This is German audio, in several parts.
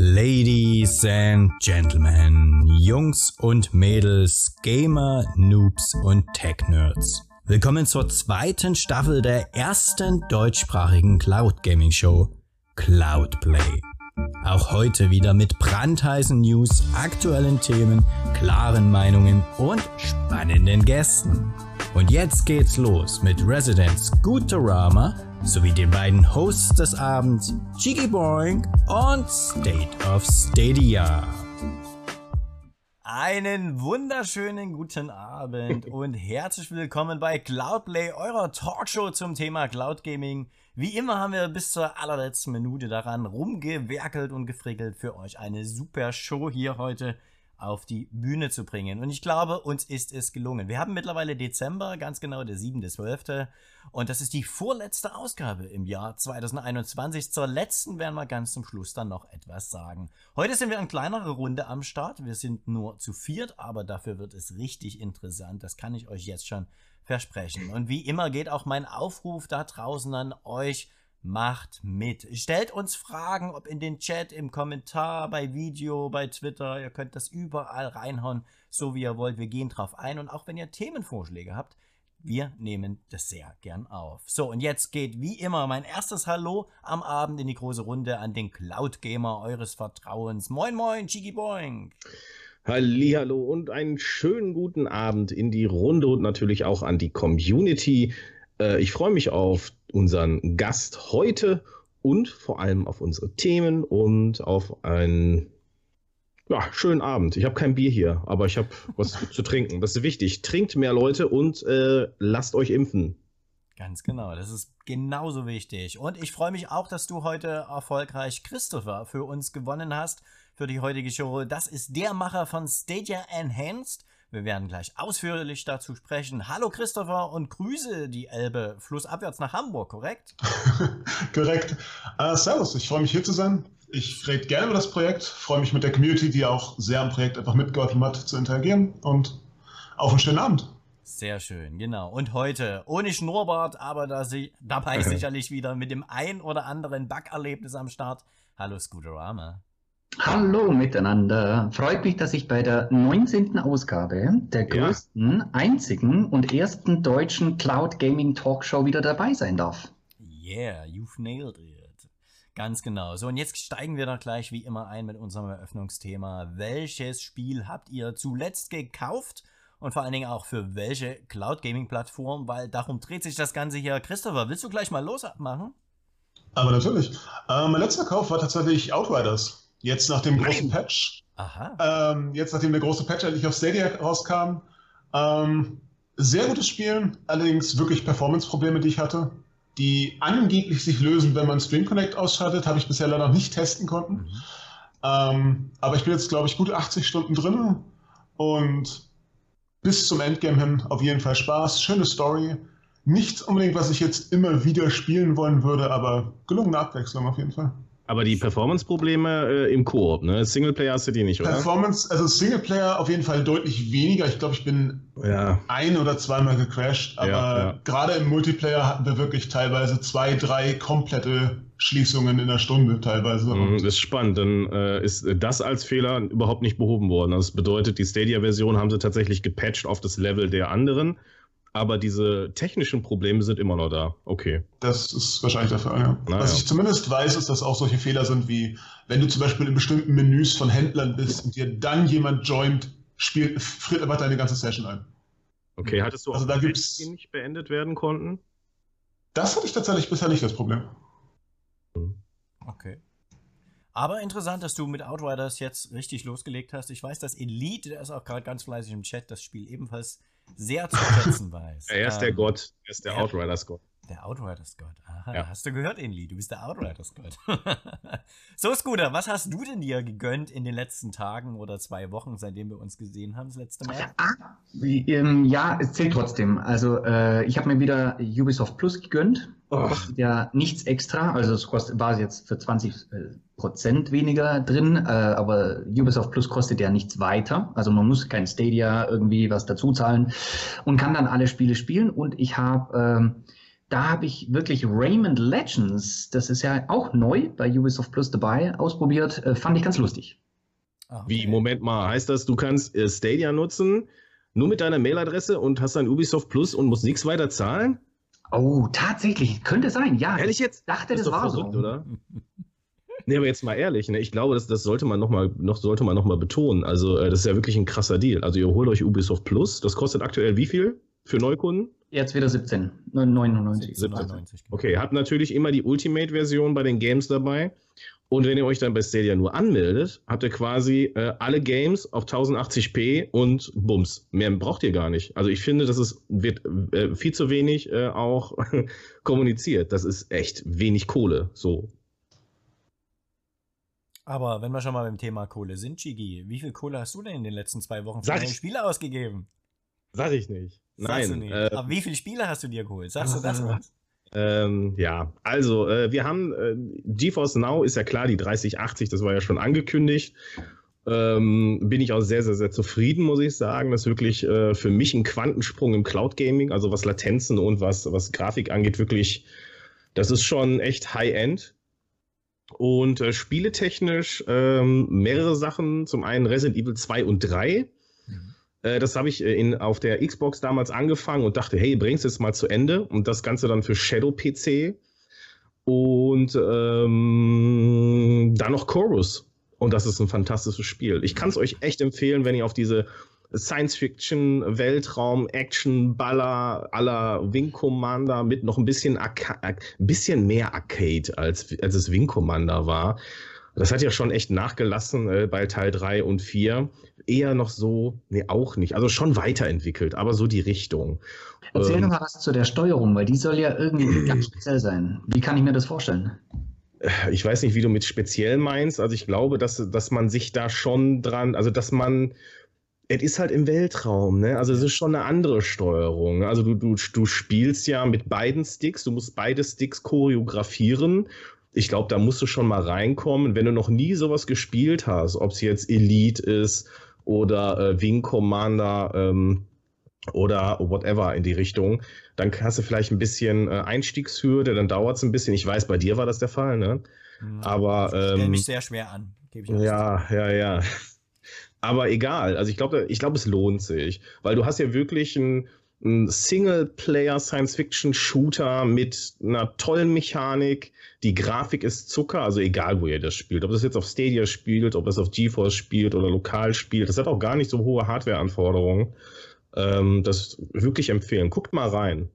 Ladies and Gentlemen, Jungs und Mädels, Gamer, Noobs und Tech-Nerds. Willkommen zur zweiten Staffel der ersten deutschsprachigen Cloud Gaming Show, Cloudplay. Auch heute wieder mit brandheißen News, aktuellen Themen, klaren Meinungen und spannenden Gästen. Und jetzt geht's los mit Resident Scooterama sowie den beiden Hosts des Abends, Jiggy Boing und State of Stadia. Einen wunderschönen guten Abend und herzlich willkommen bei Cloudplay, eurer Talkshow zum Thema Cloud Gaming. Wie immer haben wir bis zur allerletzten Minute daran rumgewerkelt und gefrickelt für euch eine super Show hier heute auf die Bühne zu bringen. Und ich glaube, uns ist es gelungen. Wir haben mittlerweile Dezember, ganz genau der 7.12. Und das ist die vorletzte Ausgabe im Jahr 2021. Zur letzten werden wir ganz zum Schluss dann noch etwas sagen. Heute sind wir in kleinerer Runde am Start. Wir sind nur zu viert, aber dafür wird es richtig interessant. Das kann ich euch jetzt schon versprechen. Und wie immer geht auch mein Aufruf da draußen an euch Macht mit. Stellt uns Fragen, ob in den Chat, im Kommentar, bei Video, bei Twitter. Ihr könnt das überall reinhauen, so wie ihr wollt. Wir gehen drauf ein. Und auch wenn ihr Themenvorschläge habt, wir nehmen das sehr gern auf. So, und jetzt geht wie immer mein erstes Hallo am Abend in die große Runde an den Cloud Gamer eures Vertrauens. Moin, moin, Chigi Boing. Hallo und einen schönen guten Abend in die Runde und natürlich auch an die Community. Äh, ich freue mich auf unseren Gast heute und vor allem auf unsere Themen und auf einen ja, schönen Abend. Ich habe kein Bier hier, aber ich habe was zu trinken. Das ist wichtig. Trinkt mehr Leute und äh, lasst euch impfen. Ganz genau, das ist genauso wichtig. Und ich freue mich auch, dass du heute erfolgreich Christopher für uns gewonnen hast für die heutige Show. Das ist der Macher von Stadia Enhanced. Wir werden gleich ausführlich dazu sprechen. Hallo Christopher und grüße die Elbe flussabwärts nach Hamburg, korrekt? korrekt. Uh, servus, ich freue mich hier zu sein. Ich rede gerne über das Projekt, freue mich mit der Community, die auch sehr am Projekt einfach mitgeholfen hat, zu interagieren und auf einen schönen Abend. Sehr schön, genau. Und heute ohne Schnurrbart, aber da sie, dabei sicherlich wieder mit dem ein oder anderen Bug-Erlebnis am Start. Hallo Scooterama. Hallo miteinander. Freut mich, dass ich bei der 19. Ausgabe der größten, ja. einzigen und ersten deutschen Cloud Gaming Talkshow wieder dabei sein darf. Yeah, you've nailed it. Ganz genau. So, und jetzt steigen wir doch gleich wie immer ein mit unserem Eröffnungsthema. Welches Spiel habt ihr zuletzt gekauft? Und vor allen Dingen auch für welche Cloud Gaming Plattform? Weil darum dreht sich das Ganze hier. Christopher, willst du gleich mal losmachen? Aber natürlich. Äh, mein letzter Kauf war tatsächlich Outriders. Jetzt nach dem Nein. großen Patch. Aha. Ähm, jetzt nachdem der große Patch endlich auf Stadia rauskam. Ähm, sehr gutes Spiel, allerdings wirklich Performance-Probleme, die ich hatte, die angeblich sich lösen, wenn man Stream Connect ausschaltet, habe ich bisher leider noch nicht testen konnten. Mhm. Ähm, aber ich bin jetzt, glaube ich, gut 80 Stunden drin und bis zum Endgame hin auf jeden Fall Spaß, schöne Story. Nichts unbedingt, was ich jetzt immer wieder spielen wollen würde, aber gelungene Abwechslung auf jeden Fall. Aber die Performance-Probleme äh, im Koop, ne? Singleplayer hast du die nicht, oder? Performance, also Singleplayer auf jeden Fall deutlich weniger. Ich glaube, ich bin ja. ein oder zweimal gecrashed. Aber ja, ja. gerade im Multiplayer hatten wir wirklich teilweise zwei, drei komplette Schließungen in der Stunde teilweise. Mm, das ist spannend. Dann äh, ist das als Fehler überhaupt nicht behoben worden. Das bedeutet, die Stadia-Version haben sie tatsächlich gepatcht auf das Level der anderen aber diese technischen Probleme sind immer noch da. Okay. Das ist wahrscheinlich der Fall, ja. Na, Was ich zumindest weiß, ist, dass auch solche Fehler sind, wie wenn du zum Beispiel in bestimmten Menüs von Händlern bist und dir dann jemand joint, spielt, friert einfach deine ganze Session ein. Okay, hattest du also auch da gibt's, die nicht beendet werden konnten? Das hatte ich tatsächlich bisher nicht das Problem. Okay. Aber interessant, dass du mit Outriders jetzt richtig losgelegt hast. Ich weiß, dass Elite, der ist auch gerade ganz fleißig im Chat, das Spiel ebenfalls sehr zu schätzen weiß. er ist ähm, der Gott, er ist der Outriders-Gott. Der Outriders-Gott. Aha, ja. hast du gehört, Inli? Du bist der Outriders-Gott. so, Scooter, was hast du denn dir gegönnt in den letzten Tagen oder zwei Wochen, seitdem wir uns gesehen haben, das letzte Mal? Ah, ähm, ja, es zählt trotzdem. Also, äh, ich habe mir wieder Ubisoft Plus gegönnt. Oh. Kostet ja nichts extra. Also, es kostet, war jetzt für 20 äh, Prozent weniger drin, äh, aber Ubisoft Plus kostet ja nichts weiter. Also, man muss kein Stadia irgendwie was dazu zahlen und kann dann alle Spiele spielen. Und ich habe. Ähm, da habe ich wirklich Raymond Legends, das ist ja auch neu bei Ubisoft Plus dabei, ausprobiert. Äh, fand ich ganz lustig. Ah, okay. Wie, Moment mal, heißt das, du kannst äh, Stadia nutzen, nur mit deiner Mailadresse und hast dann Ubisoft Plus und musst nichts weiter zahlen? Oh, tatsächlich, könnte sein, ja. Ehrlich jetzt? Ich dachte, das, das war verrückt, so. oder? Nee, aber jetzt mal ehrlich, ne? ich glaube, das, das sollte man nochmal noch, sollte man noch mal betonen. Also, äh, das ist ja wirklich ein krasser Deal. Also, ihr holt euch Ubisoft Plus. Das kostet aktuell wie viel für Neukunden? Jetzt wieder 17, 99. 17. Okay, habt natürlich immer die Ultimate-Version bei den Games dabei. Und wenn ihr euch dann bei Stadia nur anmeldet, habt ihr quasi äh, alle Games auf 1080p und Bums. Mehr braucht ihr gar nicht. Also ich finde, das ist, wird äh, viel zu wenig äh, auch kommuniziert. Das ist echt wenig Kohle. So. Aber wenn wir schon mal beim Thema Kohle sind, Chigi, wie viel Kohle hast du denn in den letzten zwei Wochen für deine Spiele ausgegeben? Sag ich nicht. Nein. Nicht. Äh, Aber wie viele Spiele hast du dir geholt? Sagst du das was? Ähm, ja, also äh, wir haben äh, GeForce Now ist ja klar, die 3080, das war ja schon angekündigt. Ähm, bin ich auch sehr, sehr, sehr zufrieden, muss ich sagen. Das ist wirklich äh, für mich ein Quantensprung im Cloud Gaming, also was Latenzen und was, was Grafik angeht, wirklich, das ist schon echt High-End. Und äh, spieletechnisch ähm, mehrere Sachen. Zum einen Resident Evil 2 und 3. Äh, das habe ich äh, in, auf der Xbox damals angefangen und dachte, hey, bring's jetzt mal zu Ende. Und das Ganze dann für Shadow PC. Und ähm, dann noch Chorus. Und das ist ein fantastisches Spiel. Ich kann es euch echt empfehlen, wenn ihr auf diese Science-Fiction, Weltraum, Action, Baller aller Wing Commander mit noch ein bisschen, Arca bisschen mehr Arcade als, als es Wing Commander war. Das hat ja schon echt nachgelassen äh, bei Teil 3 und 4. Eher noch so, nee, auch nicht. Also schon weiterentwickelt, aber so die Richtung. Erzähl ähm, mal was zu der Steuerung, weil die soll ja irgendwie ganz speziell sein. Wie kann ich mir das vorstellen? Ich weiß nicht, wie du mit speziell meinst. Also ich glaube, dass, dass man sich da schon dran, also dass man es ist halt im Weltraum, ne? Also es ist schon eine andere Steuerung. Also du, du, du spielst ja mit beiden Sticks, du musst beide Sticks choreografieren. Ich glaube, da musst du schon mal reinkommen. Wenn du noch nie sowas gespielt hast, ob es jetzt Elite ist oder äh, Wing Commander ähm, oder whatever in die Richtung, dann hast du vielleicht ein bisschen äh, Einstiegshürde, dann dauert es ein bisschen. Ich weiß, bei dir war das der Fall, ne? Mhm. Aber ähm, ich stelle mich sehr schwer an. Gebe ich ja, ja, ja. Aber egal. Also ich glaube, ich glaube, es lohnt sich, weil du hast ja wirklich einen, einen Singleplayer Science-Fiction-Shooter mit einer tollen Mechanik. Die Grafik ist Zucker, also egal, wo ihr das spielt. Ob das jetzt auf Stadia spielt, ob das auf GeForce spielt oder lokal spielt. Das hat auch gar nicht so hohe Hardware-Anforderungen. Ähm, das wirklich empfehlen. Guckt mal rein.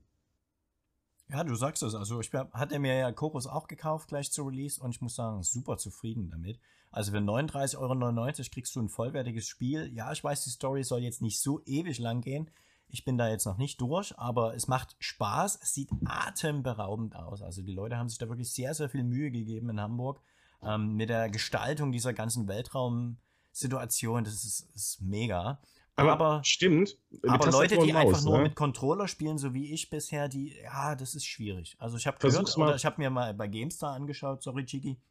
Ja, du sagst es. Also ich hatte mir ja Chorus auch gekauft gleich zu Release und ich muss sagen, super zufrieden damit. Also für 39,99 Euro kriegst du ein vollwertiges Spiel. Ja, ich weiß, die Story soll jetzt nicht so ewig lang gehen. Ich bin da jetzt noch nicht durch, aber es macht Spaß. Es sieht atemberaubend aus. Also die Leute haben sich da wirklich sehr, sehr viel Mühe gegeben in Hamburg ähm, mit der Gestaltung dieser ganzen Weltraumsituation. Das ist, ist mega. Aber, aber stimmt. Aber Leute, die einfach nur ne? mit Controller spielen, so wie ich bisher, die, ja, das ist schwierig. Also ich habe gehört, oder ich habe mir mal bei GameStar angeschaut, sorry Chiki,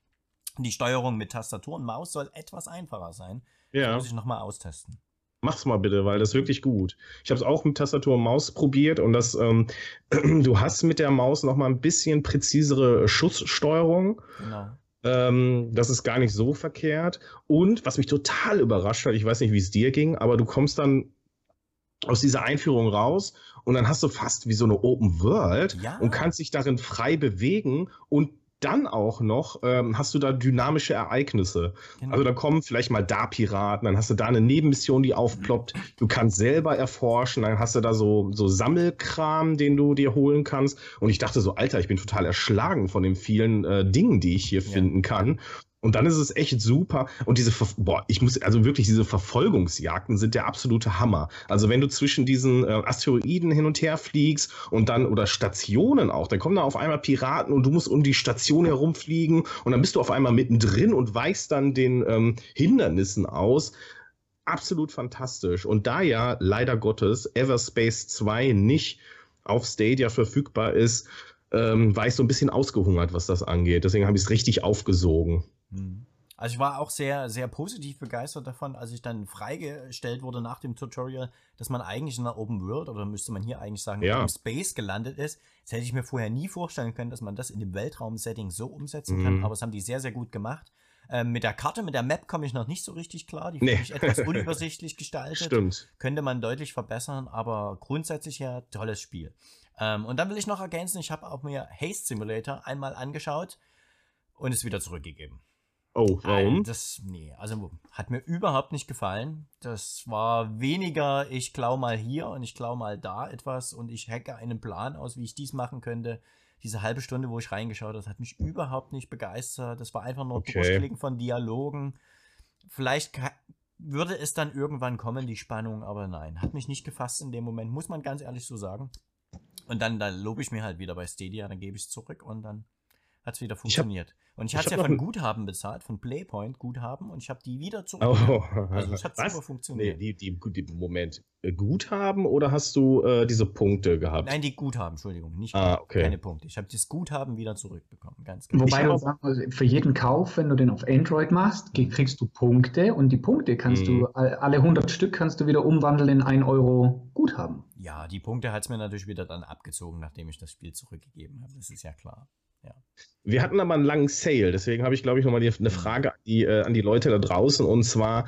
die Steuerung mit Tastatur und Maus soll etwas einfacher sein. Ja. Das muss ich nochmal austesten. Mach's mal bitte, weil das ist wirklich gut. Ich habe es auch mit Tastatur und Maus probiert und das, ähm, du hast mit der Maus nochmal ein bisschen präzisere Schusssteuerung. Genau. Ähm, das ist gar nicht so verkehrt. Und was mich total überrascht hat, ich weiß nicht, wie es dir ging, aber du kommst dann aus dieser Einführung raus und dann hast du fast wie so eine Open World ja. und kannst dich darin frei bewegen und dann auch noch ähm, hast du da dynamische Ereignisse. Genau. Also da kommen vielleicht mal da Piraten, dann hast du da eine Nebenmission, die aufploppt. Du kannst selber erforschen, dann hast du da so, so Sammelkram, den du dir holen kannst. Und ich dachte so, Alter, ich bin total erschlagen von den vielen äh, Dingen, die ich hier ja. finden kann. Und dann ist es echt super. Und diese, boah, ich muss, also wirklich, diese Verfolgungsjagden sind der absolute Hammer. Also wenn du zwischen diesen äh, Asteroiden hin und her fliegst und dann, oder Stationen auch, dann kommen da auf einmal Piraten und du musst um die Station herumfliegen und dann bist du auf einmal mittendrin und weichst dann den ähm, Hindernissen aus. Absolut fantastisch. Und da ja leider Gottes Everspace 2 nicht auf Stadia verfügbar ist, ähm, war ich so ein bisschen ausgehungert, was das angeht. Deswegen habe ich es richtig aufgesogen. Hm. Also ich war auch sehr, sehr positiv begeistert davon, als ich dann freigestellt wurde nach dem Tutorial, dass man eigentlich in der Open World oder müsste man hier eigentlich sagen, ja. im Space gelandet ist. Das hätte ich mir vorher nie vorstellen können, dass man das in dem Weltraum-Setting so umsetzen mhm. kann, aber das haben die sehr, sehr gut gemacht. Ähm, mit der Karte, mit der Map komme ich noch nicht so richtig klar. Die finde nee. ich etwas unübersichtlich gestaltet. Stimmt. Könnte man deutlich verbessern, aber grundsätzlich ja tolles Spiel. Ähm, und dann will ich noch ergänzen, ich habe auch mir Haste Simulator einmal angeschaut und es wieder zurückgegeben. Oh, warum? Das, nee, also hat mir überhaupt nicht gefallen. Das war weniger, ich klau mal hier und ich klau mal da etwas und ich hacke einen Plan aus, wie ich dies machen könnte. Diese halbe Stunde, wo ich reingeschaut habe, das hat mich überhaupt nicht begeistert. Das war einfach nur okay. Durchklicken von Dialogen. Vielleicht würde es dann irgendwann kommen, die Spannung, aber nein, hat mich nicht gefasst in dem Moment, muss man ganz ehrlich so sagen. Und dann, dann lobe ich mir halt wieder bei Stadia, dann gebe ich es zurück und dann hat es wieder funktioniert. Ich hab, und ich, ich hatte ja von Guthaben bezahlt, von Playpoint Guthaben und ich habe die wieder zurück. Oh, also es hat was? super funktioniert. Nee, die, die, die, Moment. Guthaben oder hast du äh, diese Punkte gehabt? Nein, die Guthaben, Entschuldigung, nicht ah, okay. keine Punkte. Ich habe das Guthaben wieder zurückbekommen, ganz genau. Wobei du sagst, für jeden Kauf, wenn du den auf Android machst, kriegst du Punkte und die Punkte kannst mhm. du, alle 100 Stück kannst du wieder umwandeln in 1 Euro Guthaben. Ja, die Punkte hat es mir natürlich wieder dann abgezogen, nachdem ich das Spiel zurückgegeben habe. Das ist ja klar. Ja. Wir hatten aber einen langen Sale, deswegen habe ich, glaube ich, nochmal eine Frage an die, äh, an die Leute da draußen und zwar,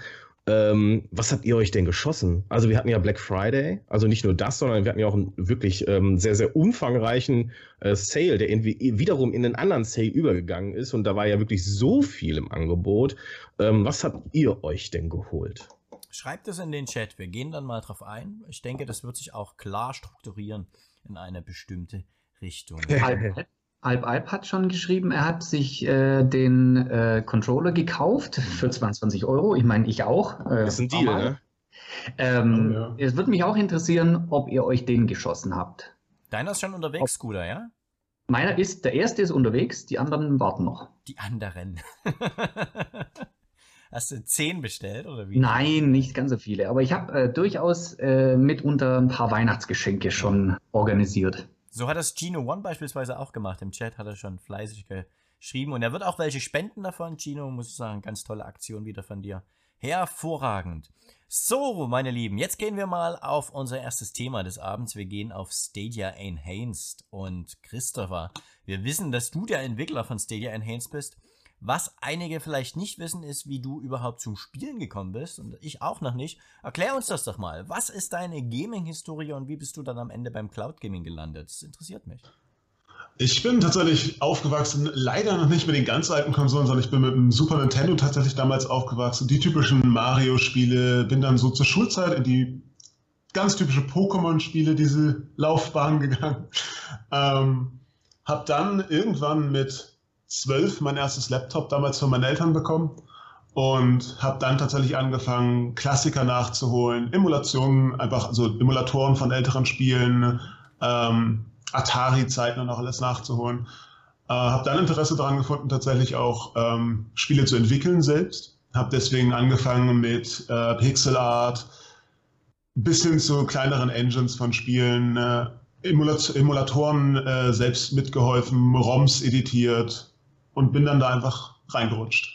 ähm, was habt ihr euch denn geschossen? Also wir hatten ja Black Friday, also nicht nur das, sondern wir hatten ja auch einen wirklich ähm, sehr, sehr umfangreichen äh, Sale, der irgendwie wiederum in einen anderen Sale übergegangen ist und da war ja wirklich so viel im Angebot. Ähm, was habt ihr euch denn geholt? Schreibt es in den Chat, wir gehen dann mal drauf ein. Ich denke, das wird sich auch klar strukturieren in eine bestimmte Richtung. Alp Alp hat schon geschrieben, er hat sich äh, den äh, Controller gekauft für 22 Euro. Ich meine, ich auch. Äh, das ist ein Deal, ne? Ähm, oh, ja. Es würde mich auch interessieren, ob ihr euch den geschossen habt. Deiner ist schon unterwegs, ob, Scooter, ja? Meiner ist, der erste ist unterwegs, die anderen warten noch. Die anderen. Hast du zehn bestellt oder wie? Nein, nicht ganz so viele. Aber ich habe äh, durchaus äh, mitunter ein paar Weihnachtsgeschenke schon organisiert. So hat das Gino One beispielsweise auch gemacht. Im Chat hat er schon fleißig geschrieben. Und er wird auch welche spenden davon. Gino, muss ich sagen, ganz tolle Aktion wieder von dir. Hervorragend. So, meine Lieben, jetzt gehen wir mal auf unser erstes Thema des Abends. Wir gehen auf Stadia Enhanced. Und Christopher, wir wissen, dass du der Entwickler von Stadia Enhanced bist. Was einige vielleicht nicht wissen, ist, wie du überhaupt zum Spielen gekommen bist und ich auch noch nicht. Erklär uns das doch mal. Was ist deine Gaming-Historie und wie bist du dann am Ende beim Cloud Gaming gelandet? Das interessiert mich. Ich bin tatsächlich aufgewachsen, leider noch nicht mit den ganz alten Konsolen, sondern ich bin mit dem Super Nintendo tatsächlich damals aufgewachsen. Die typischen Mario-Spiele, bin dann so zur Schulzeit in die ganz typische Pokémon-Spiele, diese Laufbahn gegangen. Ähm, hab dann irgendwann mit zwölf mein erstes Laptop damals von meinen Eltern bekommen und habe dann tatsächlich angefangen, Klassiker nachzuholen, Emulationen, einfach so Emulatoren von älteren Spielen, ähm, Atari-Zeiten und auch alles nachzuholen. Äh, habe dann Interesse daran gefunden, tatsächlich auch ähm, Spiele zu entwickeln selbst. Habe deswegen angefangen mit äh, Pixel Art bis hin zu kleineren Engines von Spielen, äh, Emulat Emulatoren äh, selbst mitgeholfen, ROMs editiert, und bin dann da einfach reingerutscht.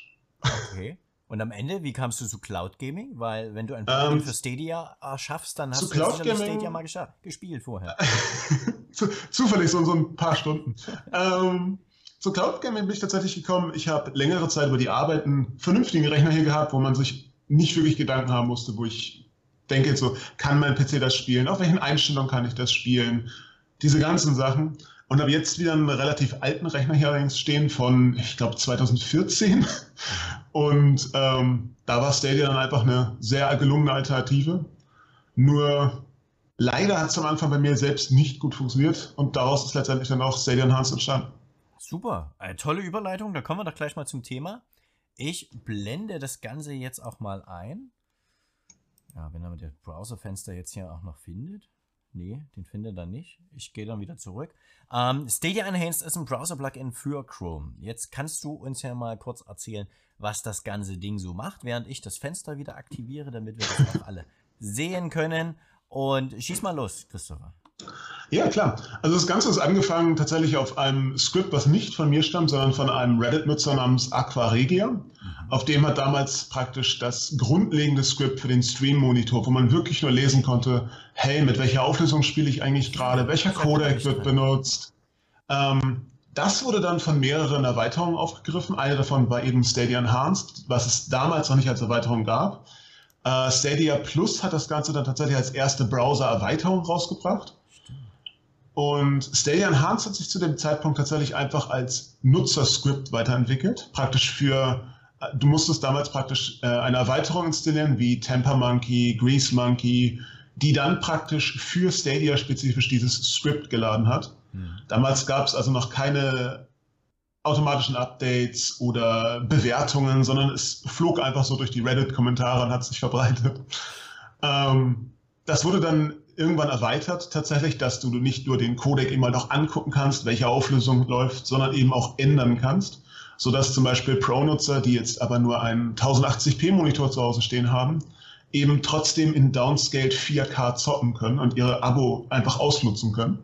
Okay. Und am Ende, wie kamst du zu Cloud Gaming? Weil wenn du ein Plugin ähm, für Stadia schaffst, dann hast du Cloud Gaming, Stadia mal gespielt vorher. Zufällig so, so ein paar Stunden. ähm, zu Cloud Gaming bin ich tatsächlich gekommen. Ich habe längere Zeit über die Arbeit einen vernünftigen Rechner hier gehabt, wo man sich nicht wirklich Gedanken haben musste, wo ich denke so, kann mein PC das spielen? Auf welchen Einstellungen kann ich das spielen? Diese ganzen Sachen. Und habe jetzt wieder einen relativ alten Rechner hier allerdings stehen von, ich glaube, 2014. Und ähm, da war Stadia dann einfach eine sehr gelungene Alternative. Nur leider hat es am Anfang bei mir selbst nicht gut funktioniert und daraus ist letztendlich dann auch Stadia Enhanced entstanden. Super, eine tolle Überleitung. Da kommen wir doch gleich mal zum Thema. Ich blende das Ganze jetzt auch mal ein. Ja, wenn er das Browserfenster jetzt hier auch noch findet. Nee, den findet er nicht. Ich gehe dann wieder zurück. Ähm, Stadia Enhanced ist ein Browser-Plugin für Chrome. Jetzt kannst du uns ja mal kurz erzählen, was das ganze Ding so macht, während ich das Fenster wieder aktiviere, damit wir das auch alle sehen können. Und schieß mal los, Christopher. Ja, klar. Also das Ganze ist angefangen tatsächlich auf einem Skript, was nicht von mir stammt, sondern von einem Reddit-Nutzer namens Aquaregia. Auf dem hat damals praktisch das grundlegende Skript für den Stream-Monitor, wo man wirklich nur lesen konnte, hey, mit welcher Auflösung spiele ich eigentlich gerade, welcher Codec wird benutzt. Ähm, das wurde dann von mehreren Erweiterungen aufgegriffen. Eine davon war eben Stadia Enhanced, was es damals noch nicht als Erweiterung gab. Uh, Stadia Plus hat das Ganze dann tatsächlich als erste Browser-Erweiterung rausgebracht. Und Stadia Enhanced hat sich zu dem Zeitpunkt tatsächlich einfach als Nutzerscript weiterentwickelt. Praktisch für, du musstest damals praktisch äh, eine Erweiterung installieren wie Temper Monkey, Grease Monkey, die dann praktisch für Stadia spezifisch dieses Script geladen hat. Mhm. Damals gab es also noch keine automatischen Updates oder Bewertungen, sondern es flog einfach so durch die Reddit-Kommentare und hat sich verbreitet. Ähm, das wurde dann irgendwann erweitert tatsächlich, dass du nicht nur den Codec immer noch angucken kannst, welche Auflösung läuft, sondern eben auch ändern kannst, sodass zum Beispiel Pro-Nutzer, die jetzt aber nur einen 1080p-Monitor zu Hause stehen haben, eben trotzdem in Downscaled 4K zocken können und ihre Abo einfach ausnutzen können.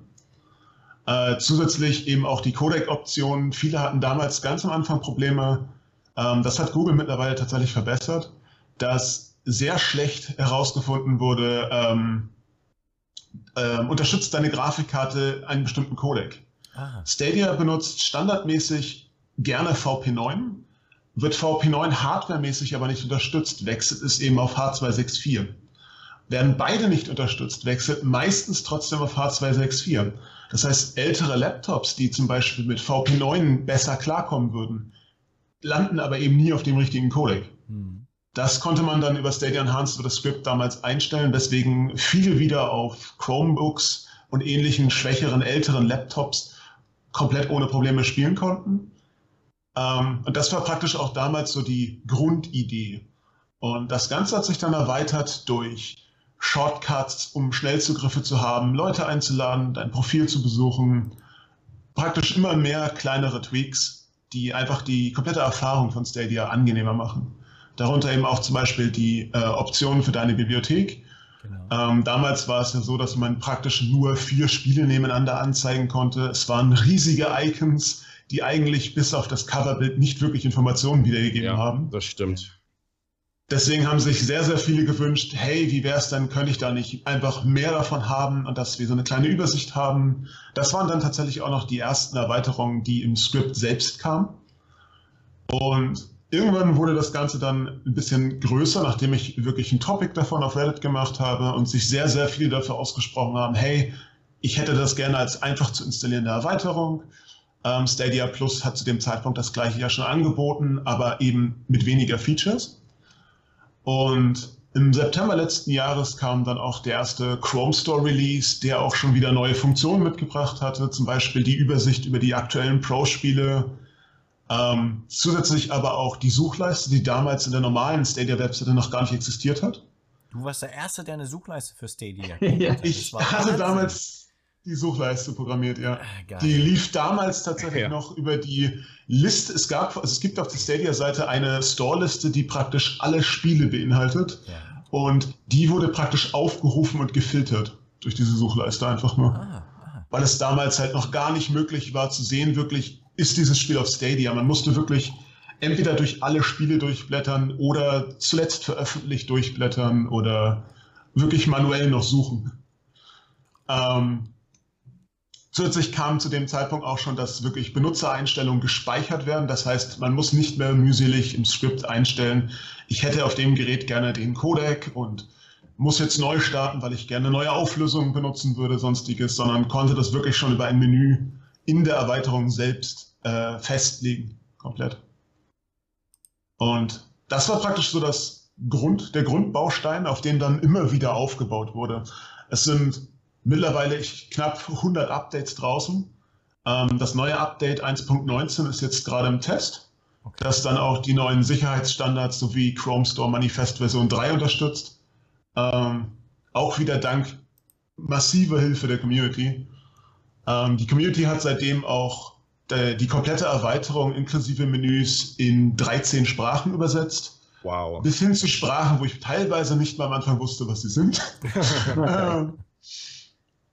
Äh, zusätzlich eben auch die Codec-Optionen. Viele hatten damals ganz am Anfang Probleme. Ähm, das hat Google mittlerweile tatsächlich verbessert, dass sehr schlecht herausgefunden wurde, ähm, äh, unterstützt deine Grafikkarte einen bestimmten Codec. Ah. Stadia benutzt standardmäßig gerne VP9, wird VP9 hardwaremäßig aber nicht unterstützt, wechselt es eben auf H264. Werden beide nicht unterstützt, wechselt meistens trotzdem auf H264. Das heißt, ältere Laptops, die zum Beispiel mit VP9 besser klarkommen würden, landen aber eben nie auf dem richtigen Codec. Hm. Das konnte man dann über Stadia Enhanced oder Script damals einstellen, weswegen viele wieder auf Chromebooks und ähnlichen schwächeren, älteren Laptops komplett ohne Probleme spielen konnten. Ähm, und das war praktisch auch damals so die Grundidee. Und das Ganze hat sich dann erweitert durch Shortcuts, um Schnellzugriffe zu haben, Leute einzuladen, dein Profil zu besuchen. Praktisch immer mehr kleinere Tweaks, die einfach die komplette Erfahrung von Stadia angenehmer machen. Darunter eben auch zum Beispiel die äh, Optionen für deine Bibliothek. Genau. Ähm, damals war es ja so, dass man praktisch nur vier Spiele nebeneinander anzeigen konnte. Es waren riesige Icons, die eigentlich bis auf das Coverbild nicht wirklich Informationen wiedergegeben ja, haben. Das stimmt. Deswegen haben sich sehr, sehr viele gewünscht, hey, wie wäre es denn, könnte ich da nicht einfach mehr davon haben und dass wir so eine kleine Übersicht haben. Das waren dann tatsächlich auch noch die ersten Erweiterungen, die im Skript selbst kamen. Und irgendwann wurde das Ganze dann ein bisschen größer, nachdem ich wirklich ein Topic davon auf Reddit gemacht habe und sich sehr, sehr viele dafür ausgesprochen haben, hey, ich hätte das gerne als einfach zu installierende Erweiterung. Ähm, Stadia Plus hat zu dem Zeitpunkt das gleiche ja schon angeboten, aber eben mit weniger Features. Und im September letzten Jahres kam dann auch der erste Chrome Store Release, der auch schon wieder neue Funktionen mitgebracht hatte, zum Beispiel die Übersicht über die aktuellen Pro-Spiele. Ähm, zusätzlich aber auch die Suchleiste, die damals in der normalen Stadia-Webseite noch gar nicht existiert hat. Du warst der Erste, der eine Suchleiste für Stadia ja, Ich hatte damals die Suchleiste programmiert, ja. Ah, die lief damals tatsächlich ja. noch über die Liste. Es gab, also es gibt auf der Stadia-Seite eine Store-Liste, die praktisch alle Spiele beinhaltet. Ja. Und die wurde praktisch aufgerufen und gefiltert durch diese Suchleiste einfach nur. Ah, ah. Weil es damals halt noch gar nicht möglich war zu sehen, wirklich, ist dieses Spiel auf Stadia. Man musste wirklich entweder durch alle Spiele durchblättern oder zuletzt veröffentlicht durchblättern oder wirklich manuell noch suchen. Ähm, Zusätzlich kam zu dem Zeitpunkt auch schon, dass wirklich Benutzereinstellungen gespeichert werden. Das heißt, man muss nicht mehr mühselig im Skript einstellen, ich hätte auf dem Gerät gerne den Codec und muss jetzt neu starten, weil ich gerne neue Auflösungen benutzen würde, sonstiges, sondern konnte das wirklich schon über ein Menü in der Erweiterung selbst äh, festlegen, komplett. Und das war praktisch so das Grund, der Grundbaustein, auf dem dann immer wieder aufgebaut wurde. Es sind mittlerweile knapp 100 Updates draußen. Ähm, das neue Update 1.19 ist jetzt gerade im Test, okay. das dann auch die neuen Sicherheitsstandards sowie Chrome Store Manifest Version 3 unterstützt. Ähm, auch wieder dank massiver Hilfe der Community. Ähm, die Community hat seitdem auch de, die komplette Erweiterung inklusive Menüs in 13 Sprachen übersetzt. Wow. Bis hin zu Sprachen, wo ich teilweise nicht mal am Anfang wusste, was sie sind.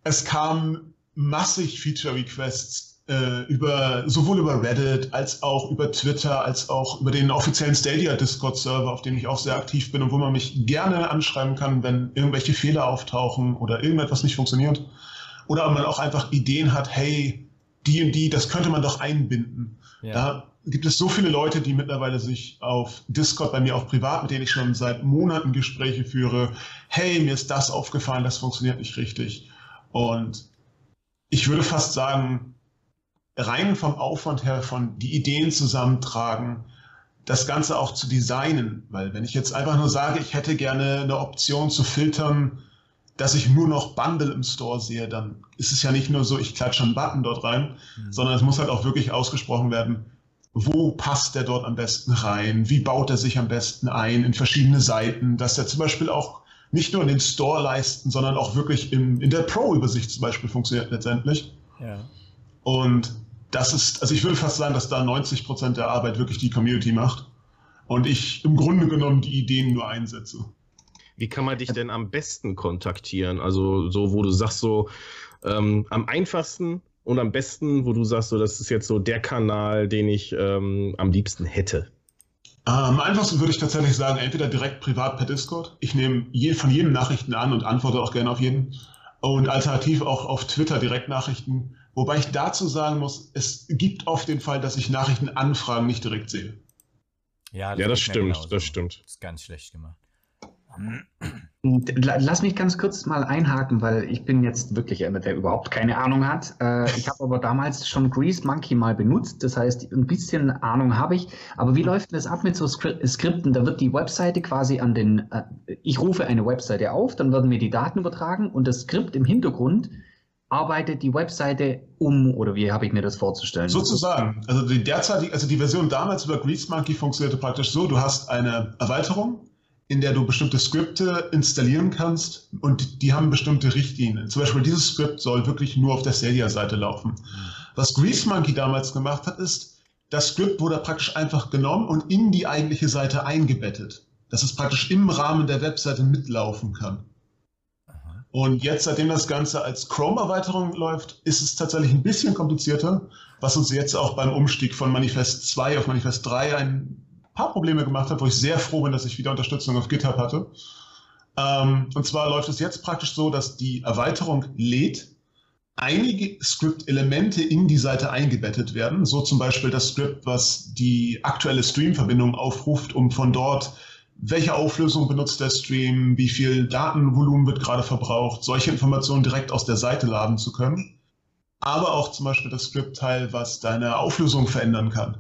es kamen massig Feature-Requests äh, über sowohl über Reddit als auch über Twitter, als auch über den offiziellen Stadia Discord-Server, auf dem ich auch sehr aktiv bin und wo man mich gerne anschreiben kann, wenn irgendwelche Fehler auftauchen oder irgendetwas nicht funktioniert. Oder man auch einfach Ideen hat, hey, die und die, das könnte man doch einbinden. Ja. Da gibt es so viele Leute, die mittlerweile sich auf Discord bei mir auch privat, mit denen ich schon seit Monaten Gespräche führe. Hey, mir ist das aufgefallen, das funktioniert nicht richtig. Und ich würde fast sagen, rein vom Aufwand her, von die Ideen zusammentragen, das Ganze auch zu designen. Weil wenn ich jetzt einfach nur sage, ich hätte gerne eine Option zu filtern, dass ich nur noch Bundle im Store sehe, dann ist es ja nicht nur so, ich klatsche einen Button dort rein, mhm. sondern es muss halt auch wirklich ausgesprochen werden, wo passt der dort am besten rein, wie baut er sich am besten ein in verschiedene Seiten, dass er zum Beispiel auch nicht nur in den Store-Leisten, sondern auch wirklich in, in der Pro-Übersicht zum Beispiel funktioniert letztendlich. Ja. Und das ist, also ich würde fast sagen, dass da 90 Prozent der Arbeit wirklich die Community macht und ich im Grunde genommen die Ideen nur einsetze. Wie kann man dich denn am besten kontaktieren? Also so, wo du sagst so, ähm, am einfachsten und am besten, wo du sagst so, das ist jetzt so der Kanal, den ich ähm, am liebsten hätte. Am einfachsten würde ich tatsächlich sagen, entweder direkt privat per Discord. Ich nehme je, von jedem Nachrichten an und antworte auch gerne auf jeden. Und alternativ auch auf Twitter direkt Nachrichten. Wobei ich dazu sagen muss, es gibt oft den Fall, dass ich Nachrichtenanfragen nicht direkt sehe. Ja, das, ja, das stimmt, das stimmt. Das ist ganz schlecht gemacht. Lass mich ganz kurz mal einhaken, weil ich bin jetzt wirklich einer, der überhaupt keine Ahnung hat. Äh, ich habe aber damals schon Grease Monkey mal benutzt, das heißt, ein bisschen Ahnung habe ich. Aber wie läuft das ab mit so Skripten? Da wird die Webseite quasi an den, äh, ich rufe eine Webseite auf, dann werden mir die Daten übertragen und das Skript im Hintergrund arbeitet die Webseite um oder wie habe ich mir das vorzustellen? Sozusagen. Also die derzeitige, also die Version damals über Grease Monkey funktionierte praktisch so, du hast eine Erweiterung, in der du bestimmte Skripte installieren kannst und die haben bestimmte Richtlinien. Zum Beispiel dieses Skript soll wirklich nur auf der Stadia-Seite laufen. Was Grease Monkey damals gemacht hat, ist, das Skript wurde praktisch einfach genommen und in die eigentliche Seite eingebettet, dass es praktisch im Rahmen der Webseite mitlaufen kann. Und jetzt, seitdem das Ganze als Chrome-Erweiterung läuft, ist es tatsächlich ein bisschen komplizierter, was uns jetzt auch beim Umstieg von Manifest 2 auf Manifest 3 ein paar Probleme gemacht hat, wo ich sehr froh bin, dass ich wieder Unterstützung auf GitHub hatte. Ähm, und zwar läuft es jetzt praktisch so, dass die Erweiterung lädt, einige Script-Elemente in die Seite eingebettet werden. So zum Beispiel das Script, was die aktuelle Stream-Verbindung aufruft, um von dort welche Auflösung benutzt der Stream, wie viel Datenvolumen wird gerade verbraucht, solche Informationen direkt aus der Seite laden zu können. Aber auch zum Beispiel das Script-Teil, was deine Auflösung verändern kann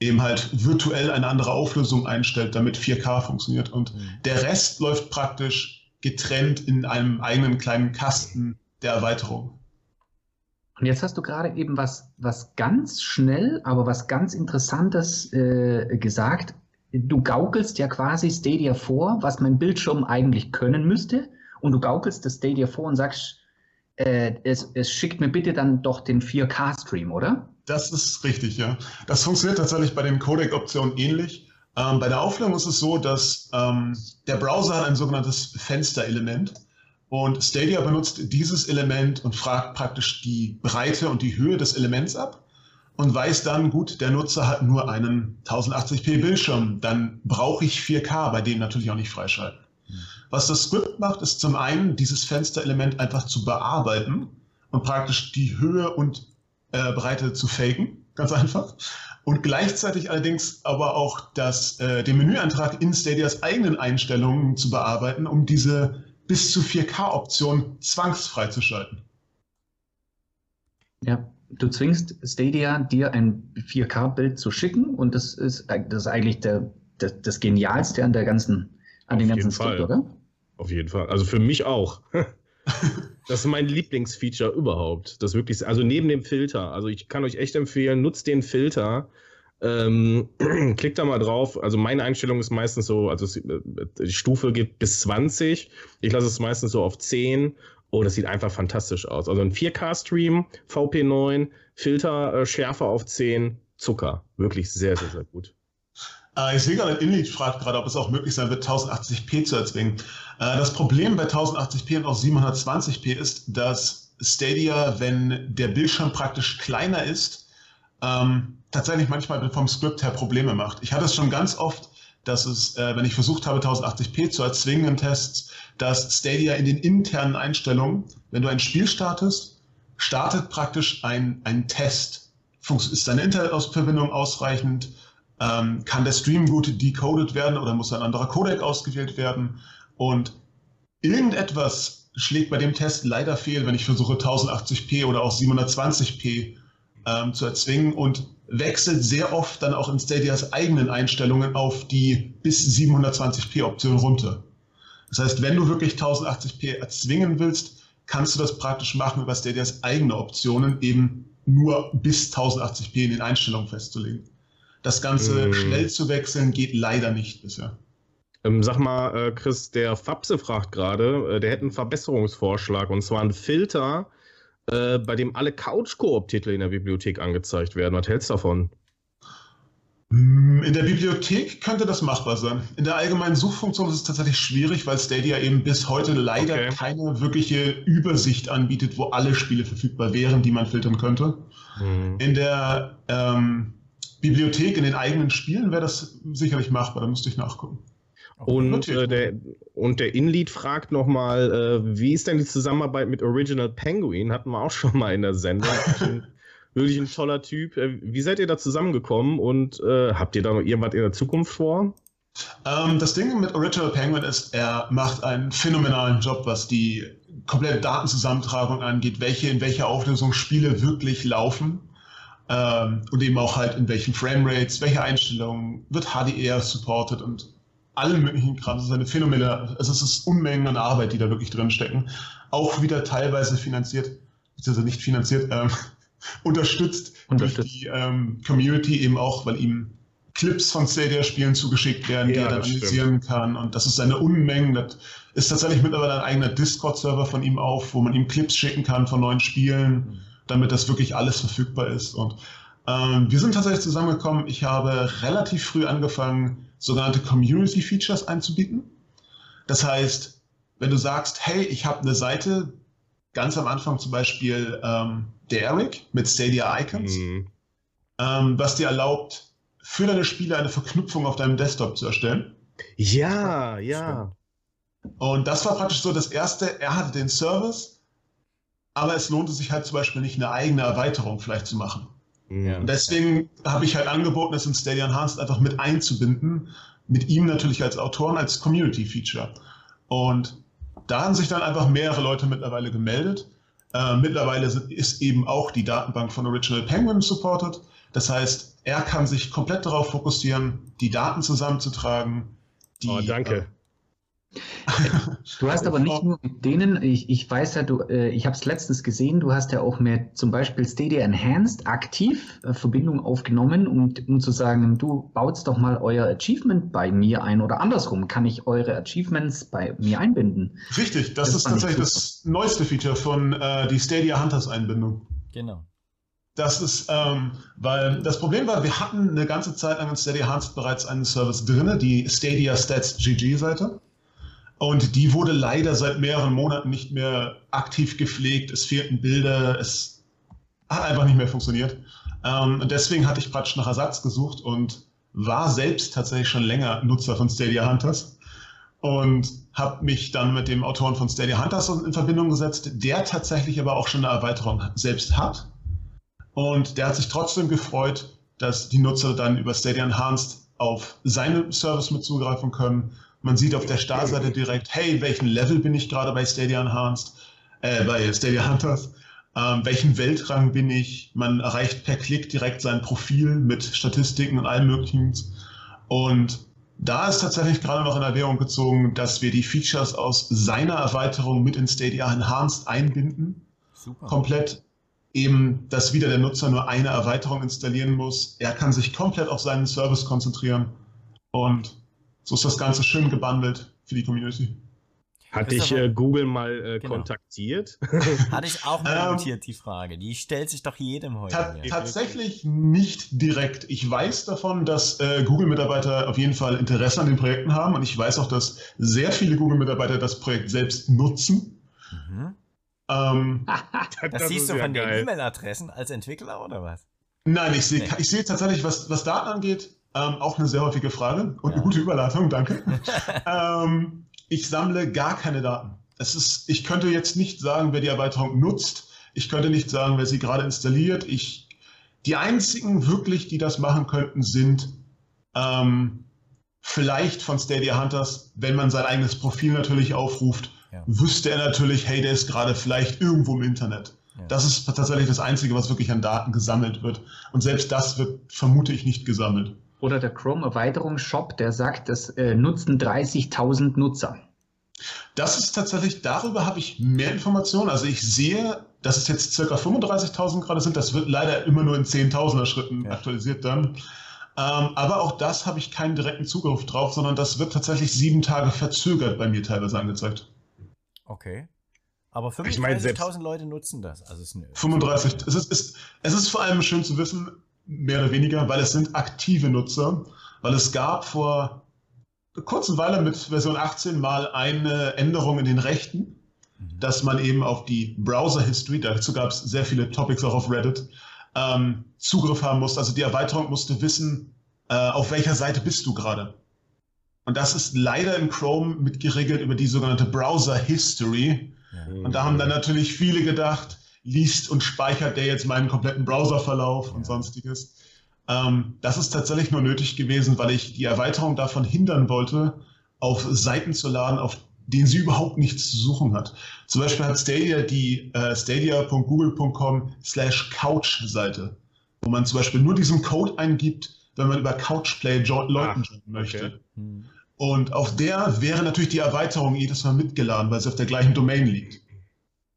eben halt virtuell eine andere Auflösung einstellt, damit 4K funktioniert. Und mhm. der Rest läuft praktisch getrennt in einem eigenen kleinen Kasten der Erweiterung. Und jetzt hast du gerade eben was, was ganz schnell, aber was ganz Interessantes äh, gesagt. Du gaukelst ja quasi Stadia vor, was mein Bildschirm eigentlich können müsste. Und du gaukelst das Stadia vor und sagst, äh, es, es schickt mir bitte dann doch den 4K-Stream, oder? Das ist richtig, ja. Das funktioniert tatsächlich bei den Codec-Optionen ähnlich. Ähm, bei der Auflösung ist es so, dass ähm, der Browser hat ein sogenanntes Fensterelement und Stadia benutzt dieses Element und fragt praktisch die Breite und die Höhe des Elements ab und weiß dann, gut, der Nutzer hat nur einen 1080p Bildschirm, dann brauche ich 4K, bei dem natürlich auch nicht freischalten. Was das Script macht, ist zum einen, dieses Fensterelement einfach zu bearbeiten und praktisch die Höhe und äh, Breite zu faken, ganz einfach. Und gleichzeitig allerdings aber auch das, äh, den Menüantrag in Stadias eigenen Einstellungen zu bearbeiten, um diese bis zu 4K-Option zwangsfrei zu schalten. Ja, du zwingst Stadia, dir ein 4K-Bild zu schicken und das ist, das ist eigentlich der, der, das Genialste an der ganzen, an Auf den ganzen Skript, oder? Auf jeden Fall. Also für mich auch. das ist mein Lieblingsfeature überhaupt. Das wirklich, also neben dem Filter. Also ich kann euch echt empfehlen, nutzt den Filter. Ähm, klickt da mal drauf. Also meine Einstellung ist meistens so, also äh, die Stufe geht bis 20. Ich lasse es meistens so auf 10. Oh, das sieht einfach fantastisch aus. Also ein 4K-Stream, VP9, Filterschärfe äh, auf 10, Zucker. Wirklich sehr, sehr, sehr gut. Äh, ich sehe gerade, Inlit fragt gerade, ob es auch möglich sein wird, 1080p zu erzwingen. Äh, das Problem bei 1080p und auch 720p ist, dass Stadia, wenn der Bildschirm praktisch kleiner ist, ähm, tatsächlich manchmal vom Skript her Probleme macht. Ich hatte es schon ganz oft, dass es, äh, wenn ich versucht habe, 1080p zu erzwingen in Tests, dass Stadia in den internen Einstellungen, wenn du ein Spiel startest, startet praktisch ein, ein Test. Ist deine Internetverbindung ausreichend? Ähm, kann der Stream gut decoded werden oder muss ein anderer Codec ausgewählt werden? Und irgendetwas schlägt bei dem Test leider fehl, wenn ich versuche 1080p oder auch 720p ähm, zu erzwingen und wechselt sehr oft dann auch in Stadias eigenen Einstellungen auf die bis 720p Option runter. Das heißt, wenn du wirklich 1080p erzwingen willst, kannst du das praktisch machen über Stadias eigene Optionen, eben nur bis 1080p in den Einstellungen festzulegen. Das Ganze mm. schnell zu wechseln geht leider nicht bisher. Ähm, sag mal, äh, Chris, der Fabse fragt gerade, äh, der hätte einen Verbesserungsvorschlag und zwar einen Filter, äh, bei dem alle Couch-Koop-Titel in der Bibliothek angezeigt werden. Was hältst du davon? Hm, in der Bibliothek könnte das machbar sein. In der allgemeinen Suchfunktion ist es tatsächlich schwierig, weil Stadia eben bis heute leider okay. keine wirkliche Übersicht anbietet, wo alle Spiele verfügbar wären, die man filtern könnte. Mhm. In der ähm, Bibliothek, in den eigenen Spielen wäre das sicherlich machbar, da müsste ich nachgucken. Und, äh, der, und der Inlead fragt nochmal, äh, wie ist denn die Zusammenarbeit mit Original Penguin? Hatten wir auch schon mal in der Sendung. wirklich ein toller Typ. Äh, wie seid ihr da zusammengekommen und äh, habt ihr da noch irgendwas in der Zukunft vor? Ähm, das Ding mit Original Penguin ist, er macht einen phänomenalen Job, was die komplette Datenzusammentragung angeht, welche in welcher Auflösung Spiele wirklich laufen. Ähm, und eben auch halt in welchen Framerates, welche Einstellungen wird HDR supported und allen möglichen Kram. Das ist eine phänomenale, also es ist Unmengen an Arbeit, die da wirklich drin stecken. Auch wieder teilweise finanziert, beziehungsweise nicht finanziert, ähm, unterstützt, unterstützt, durch die ähm, Community eben auch, weil ihm Clips von Stadia-Spielen zugeschickt werden, ja, die er dann analysieren kann. Und das ist eine Unmengen. Das ist tatsächlich mittlerweile ein eigener Discord-Server von ihm auf, wo man ihm Clips schicken kann von neuen Spielen, mhm. Damit das wirklich alles verfügbar ist. Und ähm, wir sind tatsächlich zusammengekommen. Ich habe relativ früh angefangen, sogenannte Community Features einzubieten. Das heißt, wenn du sagst, hey, ich habe eine Seite, ganz am Anfang zum Beispiel ähm, der Eric mit Stadia Icons, mhm. ähm, was dir erlaubt, für deine Spiele eine Verknüpfung auf deinem Desktop zu erstellen. Ja, ja. Und das war praktisch so das Erste. Er hatte den Service, aber es lohnte sich halt zum Beispiel nicht, eine eigene Erweiterung vielleicht zu machen. Ja. Und deswegen habe ich halt angeboten, es in Stadia Enhanced einfach mit einzubinden, mit ihm natürlich als Autoren, als Community-Feature. Und da haben sich dann einfach mehrere Leute mittlerweile gemeldet. Äh, mittlerweile ist eben auch die Datenbank von Original Penguin supported. Das heißt, er kann sich komplett darauf fokussieren, die Daten zusammenzutragen. Die, oh, danke. Du hast aber nicht nur mit denen, ich, ich weiß ja, du, äh, ich habe es letztens gesehen, du hast ja auch mit zum Beispiel Stadia Enhanced aktiv äh, Verbindung aufgenommen, um, um zu sagen, du baut doch mal euer Achievement bei mir ein oder andersrum, kann ich eure Achievements bei mir einbinden? Richtig, das, das ist tatsächlich das neueste Feature von äh, die Stadia Hunters Einbindung. Genau. Das ist, ähm, weil das Problem war, wir hatten eine ganze Zeit lang in Stadia Enhanced bereits einen Service drin, die Stadia Stats GG Seite. Und die wurde leider seit mehreren Monaten nicht mehr aktiv gepflegt. Es fehlten Bilder, es hat einfach nicht mehr funktioniert. Ähm, und deswegen hatte ich praktisch nach Ersatz gesucht und war selbst tatsächlich schon länger Nutzer von Stadia Hunters und habe mich dann mit dem Autoren von Stadia Hunters in Verbindung gesetzt, der tatsächlich aber auch schon eine Erweiterung selbst hat. Und der hat sich trotzdem gefreut, dass die Nutzer dann über Stadia Enhanced auf seine Service mit zugreifen können man sieht auf der Startseite direkt, hey, welchen Level bin ich gerade bei Stadia Enhanced, äh, bei Stadia Hunters, ähm, welchen Weltrang bin ich. Man erreicht per Klick direkt sein Profil mit Statistiken und allem Möglichen. Und da ist tatsächlich gerade noch in Erwägung gezogen, dass wir die Features aus seiner Erweiterung mit in Stadia Enhanced einbinden. Super. Komplett eben, dass wieder der Nutzer nur eine Erweiterung installieren muss. Er kann sich komplett auf seinen Service konzentrieren und so ist das Ganze schön gebundelt für die Community. Hat dich äh, Google mal äh, genau. kontaktiert? Hatte ich auch mal ähm, notiert, die Frage. Die stellt sich doch jedem heute. Ta tatsächlich nicht direkt. Ich weiß davon, dass äh, Google-Mitarbeiter auf jeden Fall Interesse an den Projekten haben und ich weiß auch, dass sehr viele Google-Mitarbeiter das Projekt selbst nutzen. Mhm. Ähm, das, das siehst du von den E-Mail-Adressen als Entwickler oder was? Nein, ich sehe nee. seh tatsächlich, was, was Daten angeht, ähm, auch eine sehr häufige Frage und ja. eine gute Überleitung, danke. ähm, ich sammle gar keine Daten. Es ist, ich könnte jetzt nicht sagen, wer die Erweiterung nutzt. Ich könnte nicht sagen, wer sie gerade installiert. Ich, die einzigen wirklich, die das machen könnten, sind ähm, vielleicht von Stadia Hunters, wenn man sein eigenes Profil natürlich aufruft, ja. wüsste er natürlich, hey, der ist gerade vielleicht irgendwo im Internet. Das ist tatsächlich das Einzige, was wirklich an Daten gesammelt wird. Und selbst das wird, vermute ich, nicht gesammelt. Oder der Chrome-Erweiterungsshop, der sagt, das äh, nutzen 30.000 Nutzer. Das ist tatsächlich, darüber habe ich mehr Informationen. Also ich sehe, dass es jetzt circa 35.000 gerade sind. Das wird leider immer nur in 10.000er Schritten ja. aktualisiert dann. Ähm, aber auch das habe ich keinen direkten Zugriff drauf, sondern das wird tatsächlich sieben Tage verzögert bei mir teilweise angezeigt. Okay. Aber 35.000 ich mein, Leute nutzen das. Also es 35. Es ist, ist, es ist vor allem schön zu wissen, mehr oder weniger, weil es sind aktive Nutzer. Weil es gab vor kurzen Weile mit Version 18 mal eine Änderung in den Rechten, mhm. dass man eben auf die Browser-History, dazu gab es sehr viele Topics auch auf Reddit, ähm, Zugriff haben musste. Also die Erweiterung musste wissen, äh, auf welcher Seite bist du gerade. Und das ist leider in Chrome mitgeregelt über die sogenannte Browser-History. Und da haben dann natürlich viele gedacht, liest und speichert der jetzt meinen kompletten Browserverlauf und sonstiges. Ähm, das ist tatsächlich nur nötig gewesen, weil ich die Erweiterung davon hindern wollte, auf Seiten zu laden, auf denen sie überhaupt nichts zu suchen hat. Zum Beispiel hat Stadia die äh, stadia.google.com slash Couch-Seite, wo man zum Beispiel nur diesen Code eingibt, wenn man über Couchplay Leuten ah, joinen möchte. Okay. Hm. Und auf der wäre natürlich die Erweiterung jedes Mal mitgeladen, weil sie auf der gleichen Domain liegt.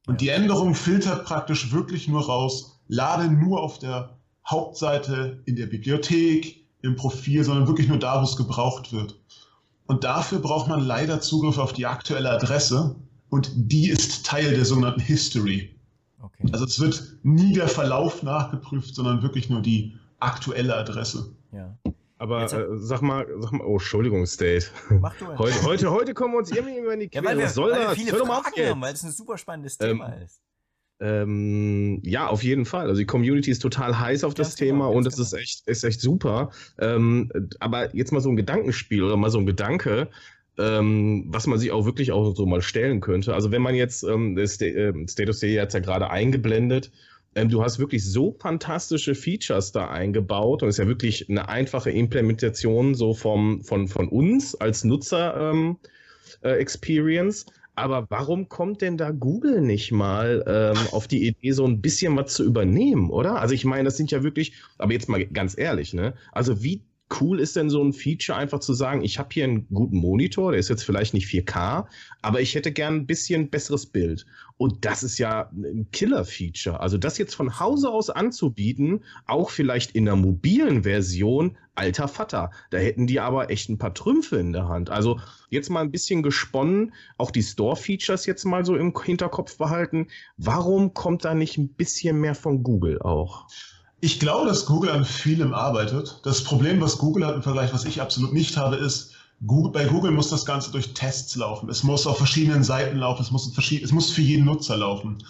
Und die Änderung filtert praktisch wirklich nur raus, lade nur auf der Hauptseite, in der Bibliothek, im Profil, sondern wirklich nur da, wo es gebraucht wird. Und dafür braucht man leider Zugriff auf die aktuelle Adresse und die ist Teil der sogenannten History. Okay. Also es wird nie der Verlauf nachgeprüft, sondern wirklich nur die aktuelle Adresse. Ja. Aber äh, sag mal, sag mal, oh, Entschuldigung, State. Mach du heute, heute, heute kommen wir uns irgendwie über die Quere. Ja, weil wir, soll weil das? Wir viele Hör Fragen haben, weil es ein super spannendes ähm, Thema ist. Ähm, ja, auf jeden Fall. Also die Community ist total heiß auf das Thema genau, und es genau. ist echt, ist echt super. Ähm, aber jetzt mal so ein Gedankenspiel oder mal so ein Gedanke, ähm, was man sich auch wirklich auch so mal stellen könnte. Also wenn man jetzt, ähm, das äh, Status Day hat ja gerade eingeblendet ähm, du hast wirklich so fantastische Features da eingebaut und es ist ja wirklich eine einfache Implementation so vom, von, von uns als Nutzer ähm, äh, Experience. Aber warum kommt denn da Google nicht mal ähm, auf die Idee, so ein bisschen was zu übernehmen, oder? Also ich meine, das sind ja wirklich, aber jetzt mal ganz ehrlich, ne? Also wie cool ist denn so ein Feature einfach zu sagen, ich habe hier einen guten Monitor, der ist jetzt vielleicht nicht 4K, aber ich hätte gern ein bisschen besseres Bild. Und das ist ja ein Killer-Feature. Also das jetzt von Hause aus anzubieten, auch vielleicht in der mobilen Version, alter Vater. Da hätten die aber echt ein paar Trümpfe in der Hand. Also jetzt mal ein bisschen gesponnen, auch die Store-Features jetzt mal so im Hinterkopf behalten. Warum kommt da nicht ein bisschen mehr von Google auch? Ich glaube, dass Google an vielem arbeitet. Das Problem, was Google hat im Vergleich, was ich absolut nicht habe, ist, Google, bei Google muss das Ganze durch Tests laufen. Es muss auf verschiedenen Seiten laufen. Es muss, es muss für jeden Nutzer laufen.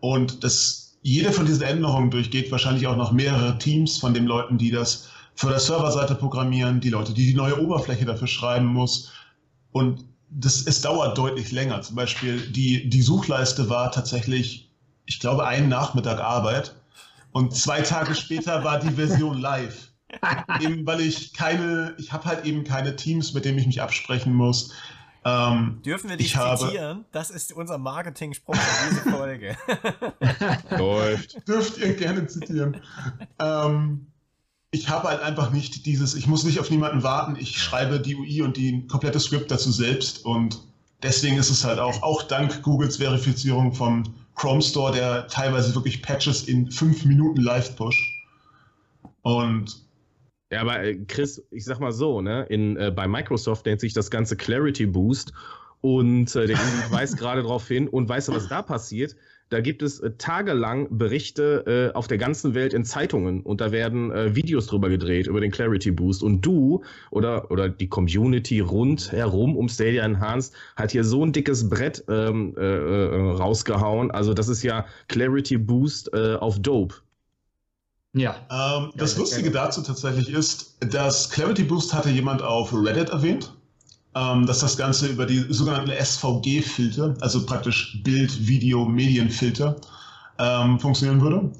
Und das, jede von diesen Änderungen durchgeht wahrscheinlich auch noch mehrere Teams von den Leuten, die das für der Serverseite programmieren, die Leute, die die neue Oberfläche dafür schreiben muss. Und das, es dauert deutlich länger. Zum Beispiel die, die Suchleiste war tatsächlich, ich glaube, einen Nachmittag Arbeit. Und zwei Tage später war die Version live. Eben weil ich keine, ich habe halt eben keine Teams, mit denen ich mich absprechen muss. Ähm, Dürfen wir dich zitieren? Habe, das ist unser Marketing-Spruch für diese Folge. Läuft. Dürft ihr gerne zitieren. Ähm, ich habe halt einfach nicht dieses, ich muss nicht auf niemanden warten, ich schreibe die UI und die komplette Script dazu selbst und deswegen ist es halt auch, auch dank Googles Verifizierung vom Chrome Store, der teilweise wirklich Patches in fünf Minuten live pusht. Und ja, aber äh, Chris, ich sag mal so, ne, in, äh, bei Microsoft nennt sich das Ganze Clarity Boost Und äh, der weist gerade darauf hin. Und weißt du, was da passiert? Da gibt es äh, tagelang Berichte äh, auf der ganzen Welt in Zeitungen und da werden äh, Videos drüber gedreht, über den Clarity Boost. Und du oder, oder die Community rundherum um Stadia Enhanced hat hier so ein dickes Brett ähm, äh, äh rausgehauen. Also das ist ja Clarity Boost äh, auf Dope. Ja. Ähm, das ja, Lustige dazu tatsächlich ist, dass Clarity Boost hatte jemand auf Reddit erwähnt ähm, dass das Ganze über die sogenannten SVG-Filter, also praktisch Bild, Video, Medienfilter, ähm, funktionieren würde.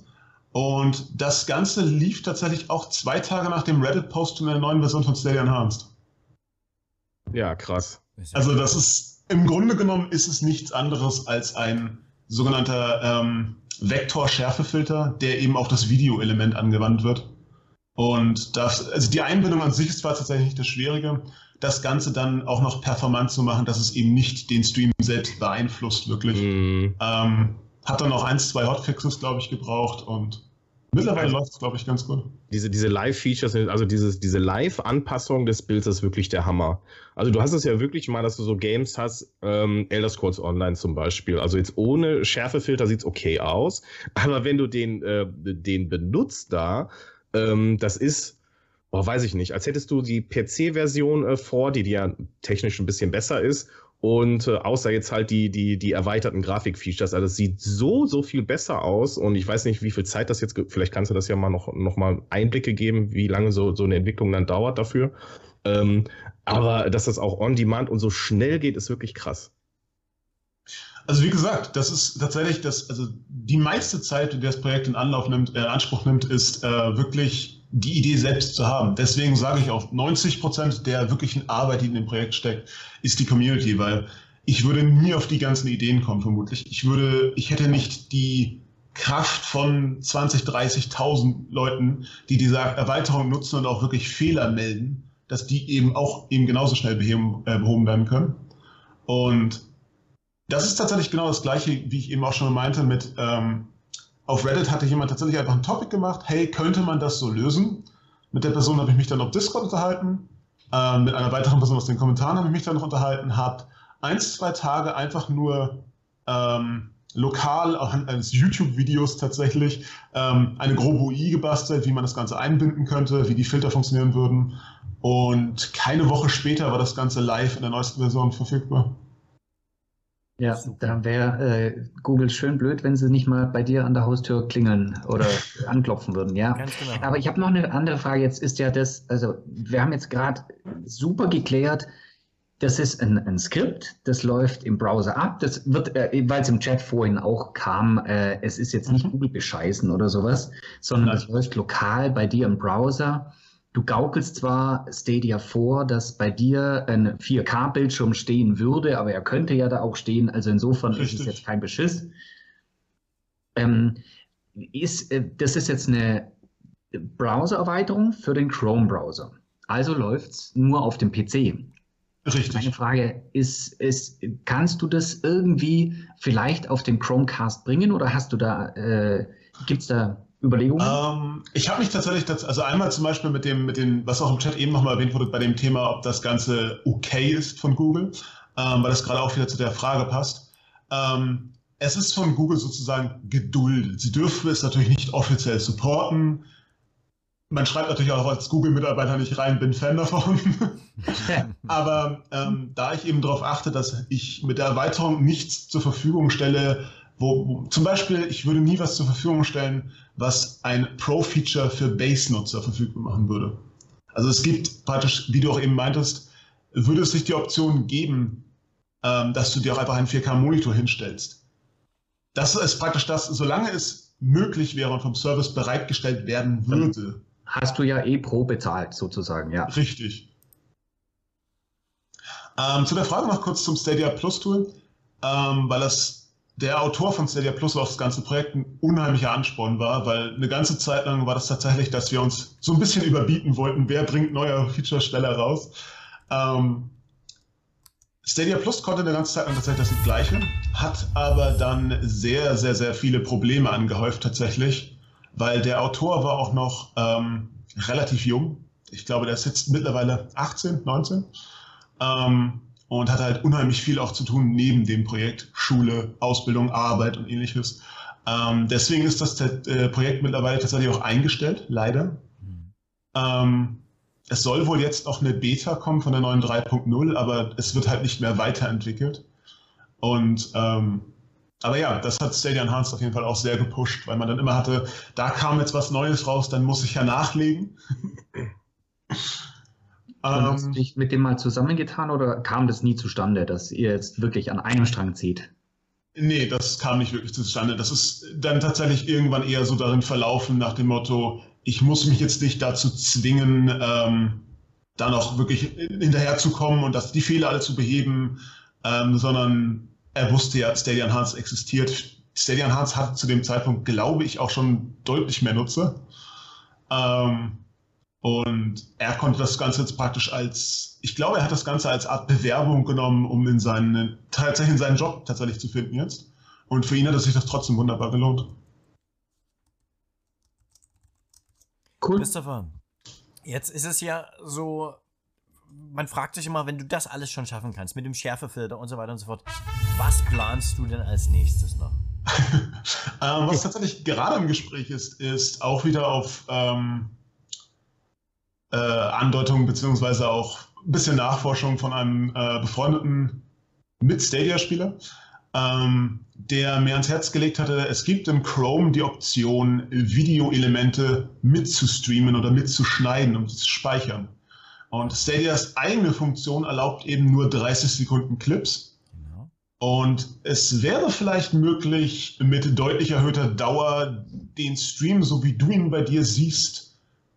Und das Ganze lief tatsächlich auch zwei Tage nach dem Reddit-Post in der neuen Version von Stadia Enhanced. Ja, krass. Also das ist, im Grunde genommen ist es nichts anderes als ein sogenannter ähm, Vektor-Schärfefilter, der eben auf das Video-Element angewandt wird. Und das, also die Einbindung an sich ist zwar tatsächlich das Schwierige, das Ganze dann auch noch performant zu machen, dass es eben nicht den Stream selbst beeinflusst, wirklich. Mm. Ähm, hat dann auch eins, zwei Hotfixes, glaube ich, gebraucht und mittlerweile läuft es, glaube ich, ganz gut. Diese, diese Live-Features, also dieses, diese Live-Anpassung des Bilds ist wirklich der Hammer. Also du hast es ja wirklich mal, dass du so Games hast, ähm, Elder Scrolls Online zum Beispiel. Also jetzt ohne Schärfefilter sieht es okay aus, aber wenn du den, äh, den benutzt da, ähm, das ist oh, weiß ich nicht, als hättest du die PC-Version äh, vor, die, die ja technisch ein bisschen besser ist. Und äh, außer jetzt halt die, die, die erweiterten Grafik-Features. Also es sieht so, so viel besser aus. Und ich weiß nicht, wie viel Zeit das jetzt, vielleicht kannst du das ja mal noch, noch mal Einblicke geben, wie lange so, so eine Entwicklung dann dauert dafür. Ähm, aber dass das auch on demand und so schnell geht, ist wirklich krass. Also wie gesagt, das ist tatsächlich das, also die meiste Zeit, die das Projekt in Anlauf nimmt, äh, Anspruch nimmt, ist äh, wirklich die Idee selbst zu haben. Deswegen sage ich auch, 90 Prozent der wirklichen Arbeit, die in dem Projekt steckt, ist die Community, weil ich würde nie auf die ganzen Ideen kommen, vermutlich. Ich würde, ich hätte nicht die Kraft von 20, 30.000 Leuten, die diese Erweiterung nutzen und auch wirklich Fehler melden, dass die eben auch eben genauso schnell beheben, äh, behoben werden können. Und das ist tatsächlich genau das Gleiche, wie ich eben auch schon meinte, mit ähm, auf Reddit hatte jemand tatsächlich einfach ein Topic gemacht, hey, könnte man das so lösen? Mit der Person habe ich mich dann auf Discord unterhalten, äh, mit einer weiteren Person aus den Kommentaren habe ich mich dann noch unterhalten, habe eins, zwei Tage einfach nur ähm, lokal eines YouTube-Videos tatsächlich ähm, eine grobe UI gebastelt, wie man das Ganze einbinden könnte, wie die Filter funktionieren würden. Und keine Woche später war das Ganze live in der neuesten Version verfügbar. Ja, Super. da wäre äh, Google schön blöd, wenn sie nicht mal bei dir an der Haustür klingeln oder anklopfen würden, ja. Ganz genau. Aber ich habe noch eine andere Frage. Jetzt ist ja das, also wir haben jetzt gerade super geklärt, das ist ein, ein, Skript, das läuft im Browser ab. Das wird, äh, weil es im Chat vorhin auch kam, äh, es ist jetzt nicht mhm. Google bescheißen oder sowas, sondern es läuft lokal bei dir im Browser. Du gaukelst zwar Stadia vor, dass bei dir ein 4K-Bildschirm stehen würde, aber er könnte ja da auch stehen. Also insofern Richtig. ist es jetzt kein Beschiss. Ähm, ist, äh, das ist jetzt eine Browser-Erweiterung für den Chrome-Browser. Also läuft es nur auf dem PC. Richtig. Meine Frage ist, ist, kannst du das irgendwie vielleicht auf den Chromecast bringen oder hast du da, äh, gibt es da Überlegungen? Ähm, ich habe mich tatsächlich, also einmal zum Beispiel mit dem, mit dem, was auch im Chat eben nochmal erwähnt wurde, bei dem Thema, ob das Ganze okay ist von Google, ähm, weil das gerade auch wieder zu der Frage passt. Ähm, es ist von Google sozusagen geduldet. Sie dürfen es natürlich nicht offiziell supporten. Man schreibt natürlich auch als Google-Mitarbeiter nicht rein, bin Fan davon. Aber ähm, da ich eben darauf achte, dass ich mit der Erweiterung nichts zur Verfügung stelle, wo, zum Beispiel, ich würde nie was zur Verfügung stellen, was ein Pro-Feature für Base-Nutzer verfügbar machen würde. Also es gibt praktisch, wie du auch eben meintest, würde es nicht die Option geben, ähm, dass du dir auch einfach einen 4K-Monitor hinstellst. Das ist praktisch das, solange es möglich wäre und vom Service bereitgestellt werden würde. Hast du ja eh Pro bezahlt, sozusagen, ja. Richtig. Ähm, zu der Frage noch kurz zum Stadia Plus Tool, ähm, weil das der Autor von Stadia Plus auf das ganze Projekt ein unheimlicher Ansporn war, weil eine ganze Zeit lang war das tatsächlich, dass wir uns so ein bisschen überbieten wollten, wer bringt neue Feature schneller raus. Ähm, Stadia Plus konnte eine ganze Zeit lang tatsächlich das Gleiche, hat aber dann sehr, sehr, sehr viele Probleme angehäuft tatsächlich, weil der Autor war auch noch ähm, relativ jung. Ich glaube, der ist jetzt mittlerweile 18, 19. Ähm, und hatte halt unheimlich viel auch zu tun neben dem Projekt, Schule, Ausbildung, Arbeit und ähnliches. Ähm, deswegen ist das äh, Projekt mittlerweile tatsächlich auch eingestellt, leider. Mhm. Ähm, es soll wohl jetzt auch eine Beta kommen von der neuen 3.0, aber es wird halt nicht mehr weiterentwickelt. Und ähm, aber ja, das hat Stadia Enhanced auf jeden Fall auch sehr gepusht, weil man dann immer hatte, da kam jetzt was Neues raus, dann muss ich ja nachlegen. Hast du ähm, dich mit dem mal zusammengetan oder kam das nie zustande, dass ihr jetzt wirklich an einem Strang zieht? Nee, das kam nicht wirklich zustande. Das ist dann tatsächlich irgendwann eher so darin verlaufen, nach dem Motto, ich muss mich jetzt nicht dazu zwingen, ähm, dann auch wirklich hinterherzukommen und das, die Fehler alle zu beheben, ähm, sondern er wusste ja, Stadia Enhanced existiert. Stadia Enhanced hat zu dem Zeitpunkt, glaube ich, auch schon deutlich mehr Nutzer. Ähm, und er konnte das Ganze jetzt praktisch als, ich glaube, er hat das Ganze als Art Bewerbung genommen, um in seinen, tatsächlich in seinen Job tatsächlich zu finden jetzt. Und für ihn hat es sich das trotzdem wunderbar gelohnt. Cool. Christopher, jetzt ist es ja so, man fragt sich immer, wenn du das alles schon schaffen kannst, mit dem Schärfefilter und so weiter und so fort, was planst du denn als nächstes noch? ähm, was tatsächlich gerade im Gespräch ist, ist auch wieder auf ähm, äh, Andeutungen beziehungsweise auch ein bisschen Nachforschung von einem äh, befreundeten Mit-Stadia-Spieler, ähm, der mir ans Herz gelegt hatte, es gibt im Chrome die Option, Videoelemente mitzustreamen oder mitzuschneiden und zu speichern. Und Stadias eigene Funktion erlaubt eben nur 30 Sekunden Clips. Genau. Und es wäre vielleicht möglich, mit deutlich erhöhter Dauer den Stream, so wie du ihn bei dir siehst,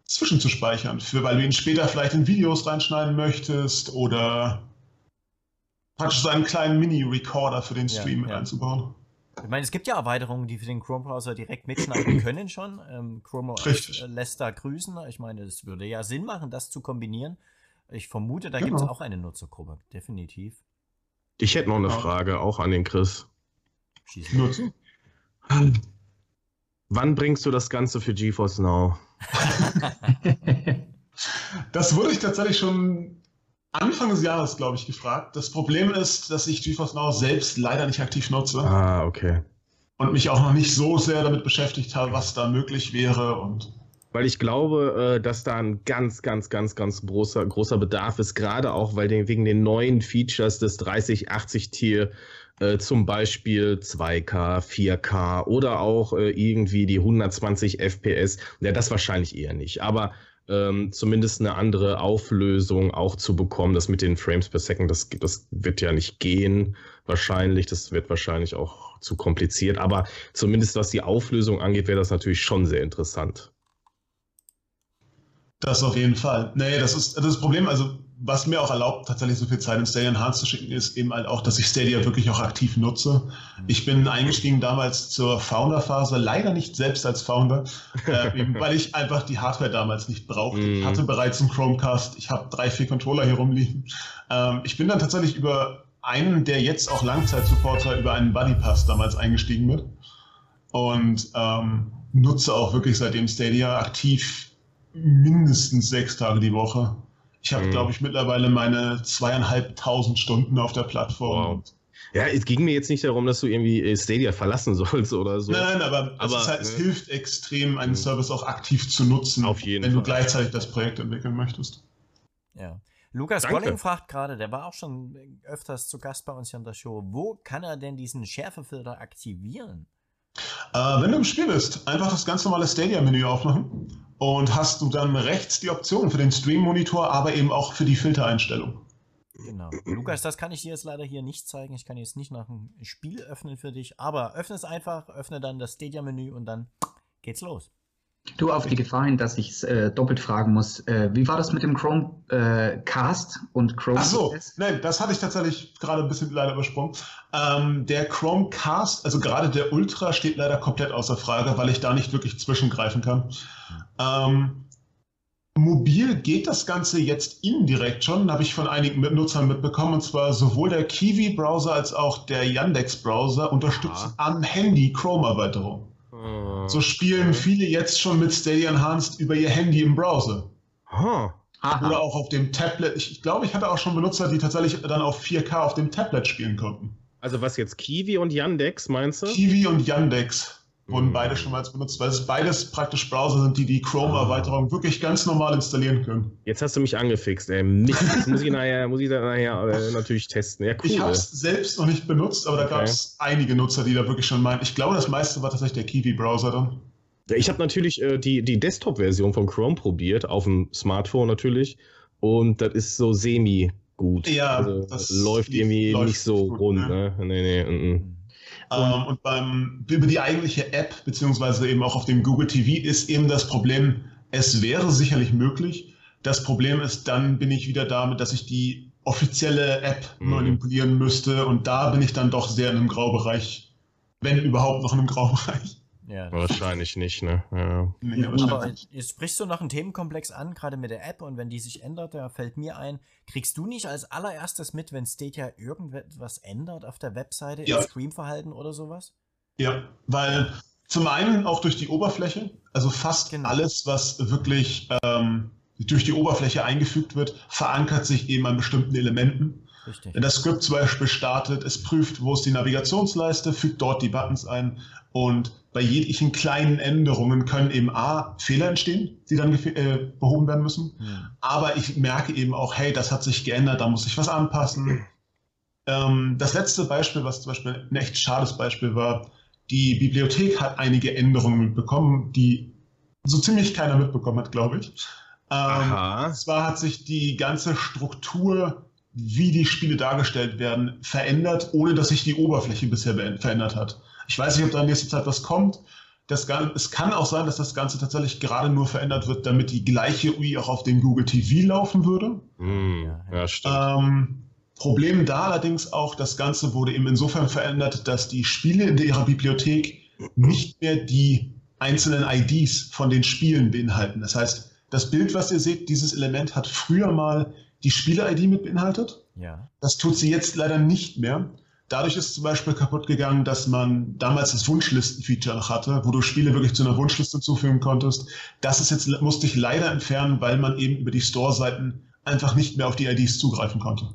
zwischenzuspeichern, für, weil du ihn später vielleicht in Videos reinschneiden möchtest oder praktisch so einen kleinen Mini-Recorder für den Stream ja, ja. einzubauen. Ich meine, es gibt ja Erweiterungen, die für den Chrome-Browser direkt mitschneiden können schon. Ähm, Chrome OS lässt da grüßen. Ich meine, es würde ja Sinn machen, das zu kombinieren. Ich vermute, da genau. gibt es auch eine Nutzergruppe, definitiv. Ich hätte noch eine Frage, auch an den Chris. Schieß Nur zu. Wann bringst du das Ganze für GeForce Now? das wurde ich tatsächlich schon Anfang des Jahres, glaube ich, gefragt. Das Problem ist, dass ich GeForce Now selbst leider nicht aktiv nutze. Ah, okay. Und mich auch noch nicht so sehr damit beschäftigt habe, was da möglich wäre und weil ich glaube, äh, dass da ein ganz, ganz, ganz, ganz großer, großer Bedarf ist, gerade auch weil den, wegen den neuen Features des 3080 Tier äh, zum Beispiel 2K, 4K oder auch äh, irgendwie die 120 FPS. Ja, das wahrscheinlich eher nicht. Aber ähm, zumindest eine andere Auflösung auch zu bekommen. Das mit den Frames per Second, das, das wird ja nicht gehen, wahrscheinlich. Das wird wahrscheinlich auch zu kompliziert. Aber zumindest was die Auflösung angeht, wäre das natürlich schon sehr interessant. Das auf jeden Fall. Nee, das ist das Problem. Also, was mir auch erlaubt, tatsächlich so viel Zeit in Stadia Enhanced zu schicken, ist eben halt auch, dass ich Stadia wirklich auch aktiv nutze. Ich bin eingestiegen damals zur Founder-Phase, leider nicht selbst als Founder, äh, eben weil ich einfach die Hardware damals nicht brauchte. Ich mhm. hatte bereits einen Chromecast, ich habe drei, vier Controller hier rumliegen. Ähm, ich bin dann tatsächlich über einen, der jetzt auch Langzeitsupporter, über einen Buddy Pass damals eingestiegen mit und ähm, nutze auch wirklich seitdem Stadia aktiv mindestens sechs Tage die Woche. Ich habe, mhm. glaube ich, mittlerweile meine zweieinhalbtausend Stunden auf der Plattform. Wow. Ja, es ging mir jetzt nicht darum, dass du irgendwie äh, Stadia verlassen sollst oder so. Nein, aber, aber es, halt, ne? es, hilft extrem, einen mhm. Service auch aktiv zu nutzen, auf jeden wenn Fall. du gleichzeitig das Projekt entwickeln möchtest. Ja. Lukas Golling fragt gerade, der war auch schon öfters zu Gast bei uns hier in der Show, wo kann er denn diesen Schärfefilter aktivieren? Äh, wenn du im Spiel bist, einfach das ganz normale Stadia-Menü aufmachen und hast du dann rechts die Option für den Stream-Monitor, aber eben auch für die Filtereinstellung. Genau. Lukas, das kann ich dir jetzt leider hier nicht zeigen. Ich kann jetzt nicht nach dem Spiel öffnen für dich, aber öffne es einfach, öffne dann das Stadia-Menü und dann geht's los. Du, auf die Gefahr hin, dass ich es äh, doppelt fragen muss. Äh, wie war das mit dem Chrome äh, Cast und Chrome Ach so, nein, das hatte ich tatsächlich gerade ein bisschen leider übersprungen. Ähm, der Chrome Cast, also gerade der Ultra, steht leider komplett außer Frage, weil ich da nicht wirklich zwischengreifen kann. Ähm, mobil geht das Ganze jetzt indirekt schon, habe ich von einigen Nutzern mitbekommen, und zwar sowohl der Kiwi-Browser als auch der Yandex-Browser unterstützen Aha. am Handy Chrome-Erweiterung. So spielen viele jetzt schon mit Stadia Enhanced über ihr Handy im Browser. Huh. Oder auch auf dem Tablet. Ich, ich glaube, ich hatte auch schon Benutzer, die tatsächlich dann auf 4K auf dem Tablet spielen konnten. Also was jetzt Kiwi und Yandex meinst du? Kiwi und Yandex wurden beide schon mal benutzt, weil es beides praktisch Browser sind, die die Chrome-Erweiterung wirklich ganz normal installieren können. Jetzt hast du mich angefixt, ey. Mist, das muss ich nachher, muss ich nachher äh, natürlich testen. Ja, cool. Ich habe es selbst noch nicht benutzt, aber da okay. gab es einige Nutzer, die da wirklich schon meinen. Ich glaube, das meiste war tatsächlich der Kiwi-Browser dann. Ich habe natürlich äh, die, die Desktop-Version von Chrome probiert, auf dem Smartphone natürlich. Und das ist so semi gut. Ja, also, das läuft irgendwie läuft nicht so gut, rund. Ne? Ne? Nee, nee, n -n. Ähm, und beim, über die eigentliche App, beziehungsweise eben auch auf dem Google TV, ist eben das Problem, es wäre sicherlich möglich. Das Problem ist, dann bin ich wieder damit, dass ich die offizielle App mhm. manipulieren müsste und da bin ich dann doch sehr in einem Graubereich, wenn überhaupt noch in einem Graubereich. Ja, Wahrscheinlich nicht, ne? Ja. Nee, aber jetzt sprichst du noch einen Themenkomplex an, gerade mit der App, und wenn die sich ändert, da fällt mir ein, kriegst du nicht als allererstes mit, wenn Stadia irgendwas ändert auf der Webseite, ja. im Streamverhalten oder sowas? Ja, weil zum einen auch durch die Oberfläche, also fast genau. alles, was wirklich ähm, durch die Oberfläche eingefügt wird, verankert sich eben an bestimmten Elementen. Richtig. Wenn das Skript zum Beispiel startet, es prüft, wo ist die Navigationsleiste, fügt dort die Buttons ein und bei jeglichen kleinen Änderungen können eben A, Fehler entstehen, die dann äh, behoben werden müssen. Mhm. Aber ich merke eben auch, hey, das hat sich geändert, da muss ich was anpassen. Ähm, das letzte Beispiel, was zum Beispiel ein echt schades Beispiel war, die Bibliothek hat einige Änderungen mitbekommen, die so ziemlich keiner mitbekommen hat, glaube ich. Ähm, und zwar hat sich die ganze Struktur, wie die Spiele dargestellt werden, verändert, ohne dass sich die Oberfläche bisher verändert hat. Ich weiß nicht, ob da in nächster Zeit was kommt. Das, es kann auch sein, dass das Ganze tatsächlich gerade nur verändert wird, damit die gleiche UI auch auf dem Google TV laufen würde. Mm, ja, stimmt. Ähm, Problem da allerdings auch, das Ganze wurde eben insofern verändert, dass die Spiele in ihrer Bibliothek nicht mehr die einzelnen IDs von den Spielen beinhalten. Das heißt, das Bild, was ihr seht, dieses Element hat früher mal die Spiele-ID mit beinhaltet. Ja. Das tut sie jetzt leider nicht mehr. Dadurch ist zum Beispiel kaputt gegangen, dass man damals das Wunschlisten-Feature noch hatte, wo du Spiele wirklich zu einer Wunschliste zufügen konntest. Das ist jetzt, musste ich leider entfernen, weil man eben über die Store-Seiten einfach nicht mehr auf die IDs zugreifen konnte.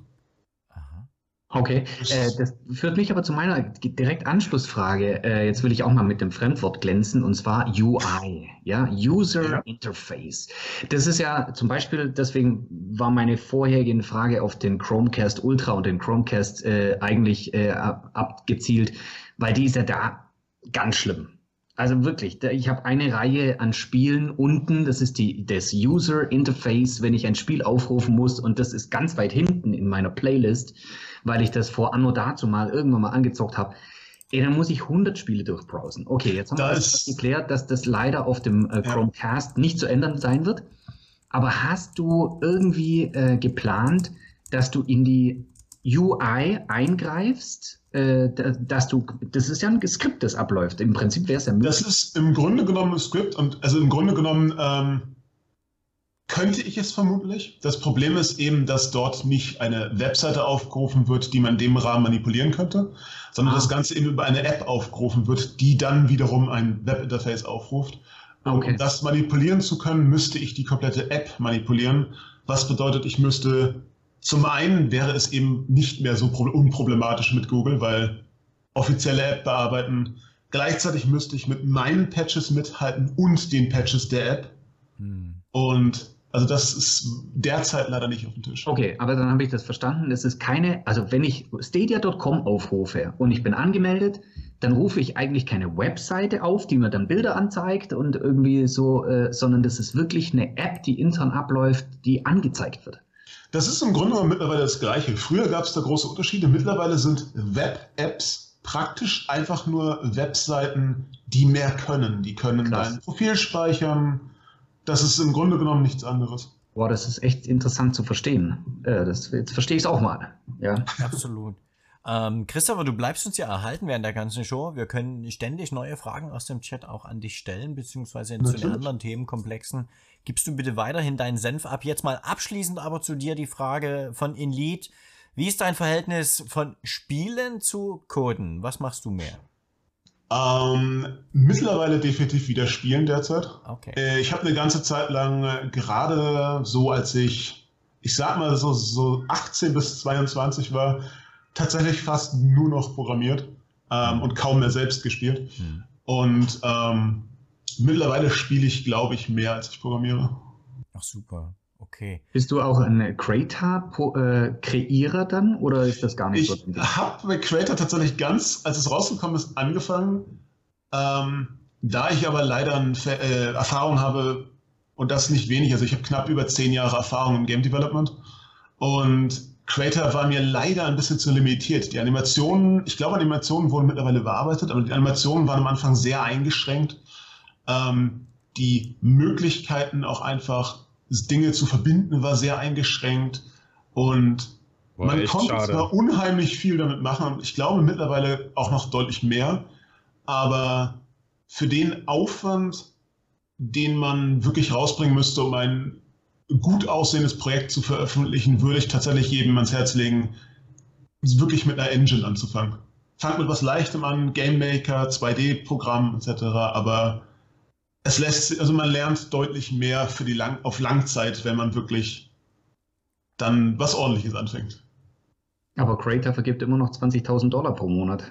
Okay, äh, das führt mich aber zu meiner direkt Anschlussfrage. Äh, jetzt will ich auch mal mit dem Fremdwort glänzen und zwar UI, ja, User ja. Interface. Das ist ja zum Beispiel, deswegen war meine vorhergehende Frage auf den Chromecast Ultra und den Chromecast äh, eigentlich abgezielt, weil die ist ja da ganz schlimm. Also wirklich, ich habe eine Reihe an Spielen unten, das ist die, das User Interface, wenn ich ein Spiel aufrufen muss und das ist ganz weit hinten in meiner Playlist weil ich das vor Anno dazu mal irgendwann mal angezockt habe. Ey, dann muss ich 100 Spiele durchbrowsen. Okay, jetzt haben wir das geklärt, dass das leider auf dem äh, Chromecast ja. nicht zu ändern sein wird. Aber hast du irgendwie äh, geplant, dass du in die UI eingreifst, äh, dass du, das ist ja ein Skript, das abläuft. Im Prinzip wäre es ja möglich. Das ist im Grunde genommen ein Skript und also im Grunde genommen ähm, könnte ich es vermutlich. Das Problem ist eben, dass dort nicht eine Webseite aufgerufen wird, die man in dem Rahmen manipulieren könnte, sondern ah. das Ganze eben über eine App aufgerufen wird, die dann wiederum ein Webinterface aufruft. Okay. Um das manipulieren zu können, müsste ich die komplette App manipulieren. Was bedeutet, ich müsste zum einen wäre es eben nicht mehr so unproblematisch mit Google, weil offizielle App bearbeiten. Gleichzeitig müsste ich mit meinen Patches mithalten und den Patches der App. Hm. Und also das ist derzeit leider nicht auf dem Tisch. Okay, aber dann habe ich das verstanden. Es ist keine, also wenn ich stadia.com aufrufe und ich bin angemeldet, dann rufe ich eigentlich keine Webseite auf, die mir dann Bilder anzeigt und irgendwie so, äh, sondern das ist wirklich eine App, die intern abläuft, die angezeigt wird. Das ist im Grunde genommen mittlerweile das Gleiche. Früher gab es da große Unterschiede. Mittlerweile sind Web-Apps praktisch einfach nur Webseiten, die mehr können. Die können Krass. dein Profil speichern, das ist im Grunde genommen nichts anderes. Boah, das ist echt interessant zu verstehen. Äh, das, jetzt verstehe ich es auch mal. Ja. Absolut. Ähm, Christopher, du bleibst uns ja erhalten während der ganzen Show. Wir können ständig neue Fragen aus dem Chat auch an dich stellen, beziehungsweise Natürlich. zu den anderen Themenkomplexen. Gibst du bitte weiterhin deinen Senf ab. Jetzt mal abschließend aber zu dir die Frage von Inlead. Wie ist dein Verhältnis von Spielen zu Coden? Was machst du mehr? Ähm, mittlerweile definitiv wieder spielen derzeit. Okay. Äh, ich habe eine ganze Zeit lang, äh, gerade so als ich, ich sag mal so, so 18 bis 22 war, tatsächlich fast nur noch programmiert ähm, und kaum mehr selbst gespielt. Hm. Und ähm, mittlerweile spiele ich, glaube ich, mehr als ich programmiere. Ach super. Okay. Bist du auch ein Creator-Kreierer äh, dann oder ist das gar nicht ich so? Ich habe bei Creator tatsächlich ganz, als es rausgekommen ist, angefangen. Ähm, da ich aber leider eine äh, Erfahrung habe, und das nicht wenig, also ich habe knapp über zehn Jahre Erfahrung im Game Development und Creator war mir leider ein bisschen zu limitiert. Die Animationen, ich glaube, Animationen wurden mittlerweile bearbeitet, aber die Animationen waren am Anfang sehr eingeschränkt. Ähm, die Möglichkeiten auch einfach Dinge zu verbinden war sehr eingeschränkt und war man konnte schade. zwar unheimlich viel damit machen, ich glaube mittlerweile auch noch deutlich mehr, aber für den Aufwand, den man wirklich rausbringen müsste, um ein gut aussehendes Projekt zu veröffentlichen, würde ich tatsächlich jedem ans Herz legen, wirklich mit einer Engine anzufangen. Fangt mit was Leichtem an, Game Maker, 2D-Programm etc., aber es lässt, also man lernt deutlich mehr für die Lang auf Langzeit, wenn man wirklich dann was ordentliches anfängt. Aber Creator vergibt immer noch 20.000 Dollar pro Monat.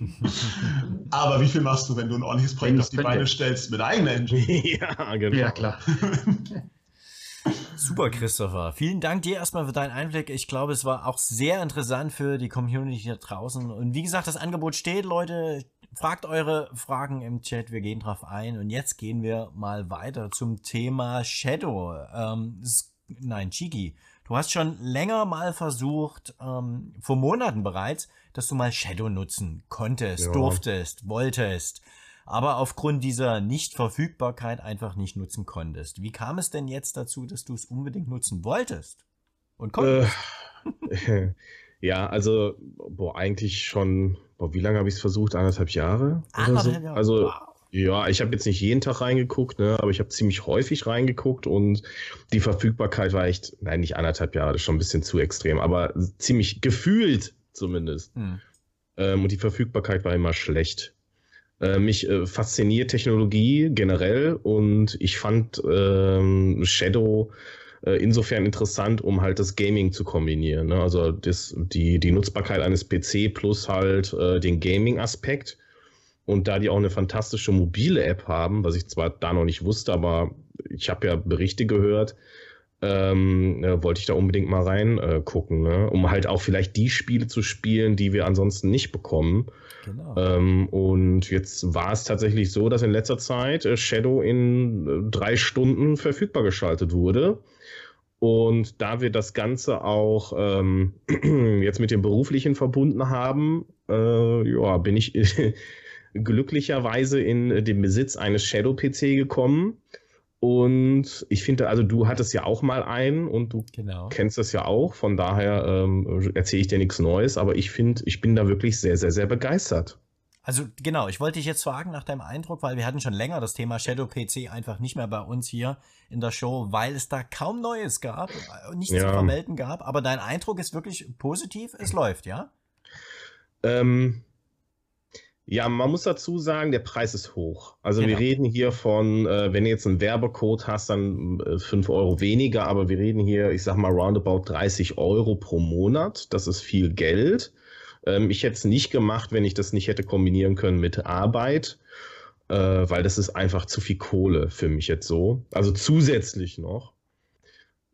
Aber wie viel machst du, wenn du ein ordentliches Projekt auf die Beine stellst mit eigener Engine? ja, genau. Ja, klar. Super, Christopher. Vielen Dank dir erstmal für deinen Einblick. Ich glaube, es war auch sehr interessant für die Community da draußen. Und wie gesagt, das Angebot steht, Leute. Fragt eure Fragen im Chat, wir gehen drauf ein. Und jetzt gehen wir mal weiter zum Thema Shadow. Ähm, nein, Chiki, du hast schon länger mal versucht, ähm, vor Monaten bereits, dass du mal Shadow nutzen konntest, ja. durftest, wolltest, aber aufgrund dieser Nichtverfügbarkeit einfach nicht nutzen konntest. Wie kam es denn jetzt dazu, dass du es unbedingt nutzen wolltest und konntest? Äh, ja, also, boah, eigentlich schon Boah, wie lange habe ich es versucht? Anderthalb Jahre? Anderthalb so? Jahre. Also, wow. ja, ich habe jetzt nicht jeden Tag reingeguckt, ne, aber ich habe ziemlich häufig reingeguckt und die Verfügbarkeit war echt, nein, nicht anderthalb Jahre, das ist schon ein bisschen zu extrem, aber ziemlich gefühlt zumindest. Hm. Ähm, und die Verfügbarkeit war immer schlecht. Äh, mich äh, fasziniert Technologie generell und ich fand ähm, Shadow insofern interessant, um halt das Gaming zu kombinieren. Ne? Also das, die, die Nutzbarkeit eines PC plus halt äh, den Gaming-Aspekt. Und da die auch eine fantastische mobile App haben, was ich zwar da noch nicht wusste, aber ich habe ja Berichte gehört, ähm, äh, wollte ich da unbedingt mal reingucken, äh, ne? um halt auch vielleicht die Spiele zu spielen, die wir ansonsten nicht bekommen. Genau. Ähm, und jetzt war es tatsächlich so, dass in letzter Zeit äh, Shadow in äh, drei Stunden verfügbar geschaltet wurde. Und da wir das Ganze auch ähm, jetzt mit dem Beruflichen verbunden haben, äh, ja, bin ich glücklicherweise in den Besitz eines Shadow-PC gekommen. Und ich finde, also du hattest ja auch mal einen und du genau. kennst das ja auch. Von daher ähm, erzähle ich dir nichts Neues, aber ich finde, ich bin da wirklich sehr, sehr, sehr begeistert. Also genau, ich wollte dich jetzt fragen nach deinem Eindruck, weil wir hatten schon länger das Thema Shadow PC einfach nicht mehr bei uns hier in der Show, weil es da kaum Neues gab, äh, nichts ja. zu vermelden gab. Aber dein Eindruck ist wirklich positiv, es läuft, ja? Ähm, ja, man muss dazu sagen, der Preis ist hoch. Also genau. wir reden hier von, äh, wenn du jetzt einen Werbecode hast, dann äh, 5 Euro weniger, aber wir reden hier, ich sag mal, roundabout 30 Euro pro Monat. Das ist viel Geld. Ähm, ich hätte es nicht gemacht, wenn ich das nicht hätte kombinieren können mit Arbeit, äh, weil das ist einfach zu viel Kohle für mich jetzt so. Also zusätzlich noch.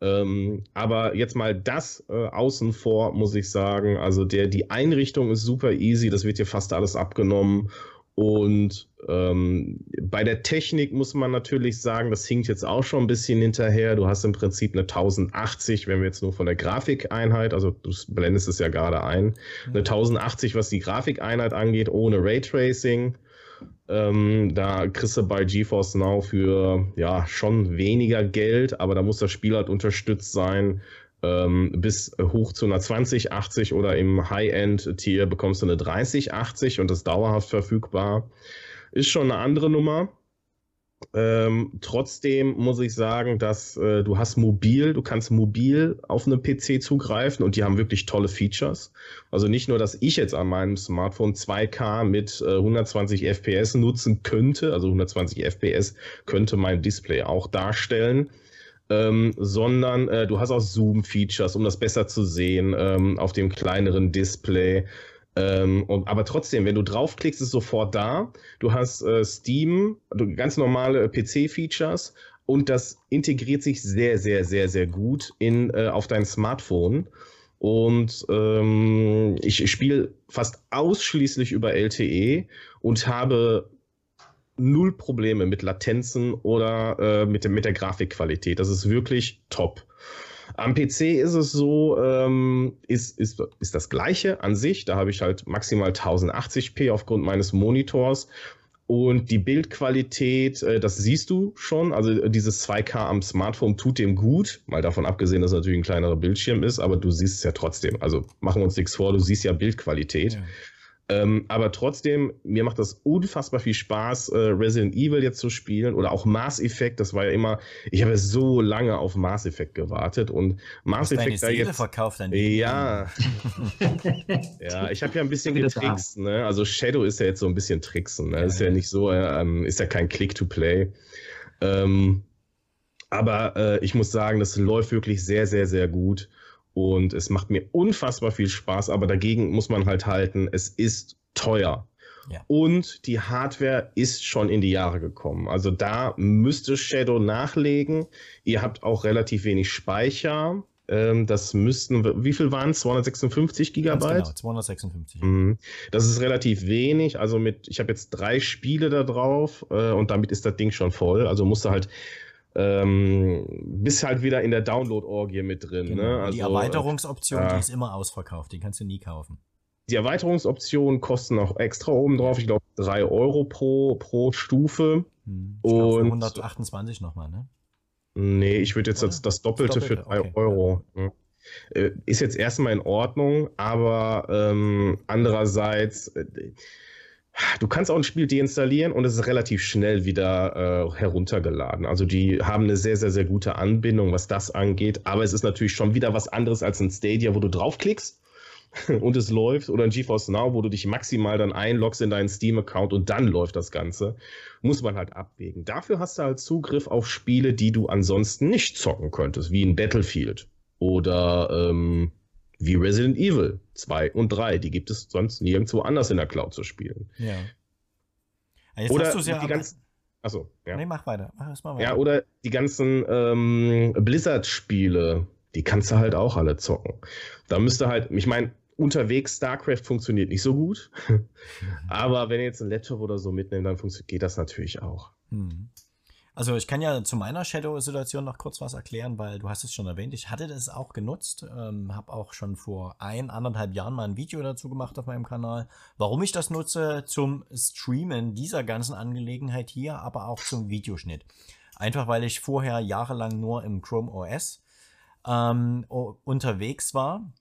Ähm, aber jetzt mal das äh, außen vor, muss ich sagen. Also der, die Einrichtung ist super easy, das wird hier fast alles abgenommen. Und ähm, bei der Technik muss man natürlich sagen, das hinkt jetzt auch schon ein bisschen hinterher. Du hast im Prinzip eine 1080, wenn wir jetzt nur von der Grafikeinheit, also du blendest es ja gerade ein, eine 1080, was die Grafikeinheit angeht, ohne Raytracing. Ähm, da kriegst du bei GeForce Now für ja schon weniger Geld, aber da muss das Spiel halt unterstützt sein ähm, bis hoch zu einer 2080 oder im High-End-Tier bekommst du eine 3080 und das dauerhaft verfügbar. Ist schon eine andere Nummer. Ähm, trotzdem muss ich sagen, dass äh, du hast mobil, du kannst mobil auf einem PC zugreifen und die haben wirklich tolle Features. Also nicht nur, dass ich jetzt an meinem Smartphone 2K mit äh, 120 FPS nutzen könnte, also 120 FPS könnte mein Display auch darstellen. Ähm, sondern äh, du hast auch Zoom-Features, um das besser zu sehen ähm, auf dem kleineren Display. Ähm, und, aber trotzdem, wenn du draufklickst, ist sofort da. Du hast äh, Steam, ganz normale PC-Features und das integriert sich sehr, sehr, sehr, sehr gut in, äh, auf dein Smartphone. Und ähm, ich spiele fast ausschließlich über LTE und habe null Probleme mit Latenzen oder äh, mit, mit der Grafikqualität. Das ist wirklich top. Am PC ist es so, ähm, ist, ist, ist das gleiche an sich. Da habe ich halt maximal 1080p aufgrund meines Monitors. Und die Bildqualität, äh, das siehst du schon. Also dieses 2K am Smartphone tut dem gut. Mal davon abgesehen, dass es natürlich ein kleinerer Bildschirm ist, aber du siehst es ja trotzdem. Also machen wir uns nichts vor, du siehst ja Bildqualität. Ja. Ähm, aber trotzdem, mir macht das unfassbar viel Spaß, äh, Resident Evil jetzt zu spielen oder auch Mass Effect. Das war ja immer, ich habe so lange auf Mass Effect gewartet und Mass Effect da jetzt. verkauft dann Ja. ja, ich habe ja ein bisschen getrickst. Ne? Also Shadow ist ja jetzt so ein bisschen tricksen. Ne? Ja, ist ja, ja nicht so, äh, ist ja kein Click-to-Play. Ähm, aber äh, ich muss sagen, das läuft wirklich sehr, sehr, sehr gut. Und es macht mir unfassbar viel Spaß, aber dagegen muss man halt halten, es ist teuer. Ja. Und die Hardware ist schon in die Jahre gekommen. Also da müsste Shadow nachlegen. Ihr habt auch relativ wenig Speicher. Ähm, das müssten, wie viel waren es? 256 Gigabyte? Genau, 256. Mhm. Das ist relativ wenig. Also mit, ich habe jetzt drei Spiele da drauf äh, und damit ist das Ding schon voll. Also musste halt ähm, bist halt wieder in der Download-Orgie mit drin. Genau. Ne? Also, die Erweiterungsoption, äh, die ist immer ausverkauft, die kannst du nie kaufen. Die Erweiterungsoptionen kosten auch extra oben drauf, ich glaube 3 Euro pro, pro Stufe. Hm. Und 128 nochmal, ne? Nee, ich würde jetzt das, das, Doppelte, das, Doppelte, für 3 okay. Euro. Ja. Äh, ist jetzt erstmal in Ordnung, aber ähm, andererseits, äh, Du kannst auch ein Spiel deinstallieren und es ist relativ schnell wieder äh, heruntergeladen. Also die haben eine sehr, sehr, sehr gute Anbindung, was das angeht. Aber es ist natürlich schon wieder was anderes als ein Stadia, wo du draufklickst und es läuft. Oder ein GeForce Now, wo du dich maximal dann einloggst in deinen Steam-Account und dann läuft das Ganze. Muss man halt abwägen. Dafür hast du halt Zugriff auf Spiele, die du ansonsten nicht zocken könntest, wie ein Battlefield oder ähm, wie Resident Evil 2 und 3. Die gibt es sonst nirgendwo anders in der Cloud zu spielen. Ja. Jetzt oder ja die ganzen. Achso, ja. Nee, mach weiter. Mach mal weiter. Ja, oder die ganzen ähm, Blizzard-Spiele, die kannst du halt auch alle zocken. Da müsste halt, ich meine, unterwegs StarCraft funktioniert nicht so gut. Aber wenn ihr jetzt einen Laptop oder so mitnehmt, dann geht das natürlich auch. Mhm. Also ich kann ja zu meiner Shadow-Situation noch kurz was erklären, weil du hast es schon erwähnt. Ich hatte das auch genutzt, ähm, habe auch schon vor ein, anderthalb Jahren mal ein Video dazu gemacht auf meinem Kanal, warum ich das nutze zum Streamen dieser ganzen Angelegenheit hier, aber auch zum Videoschnitt. Einfach weil ich vorher jahrelang nur im Chrome OS ähm, unterwegs war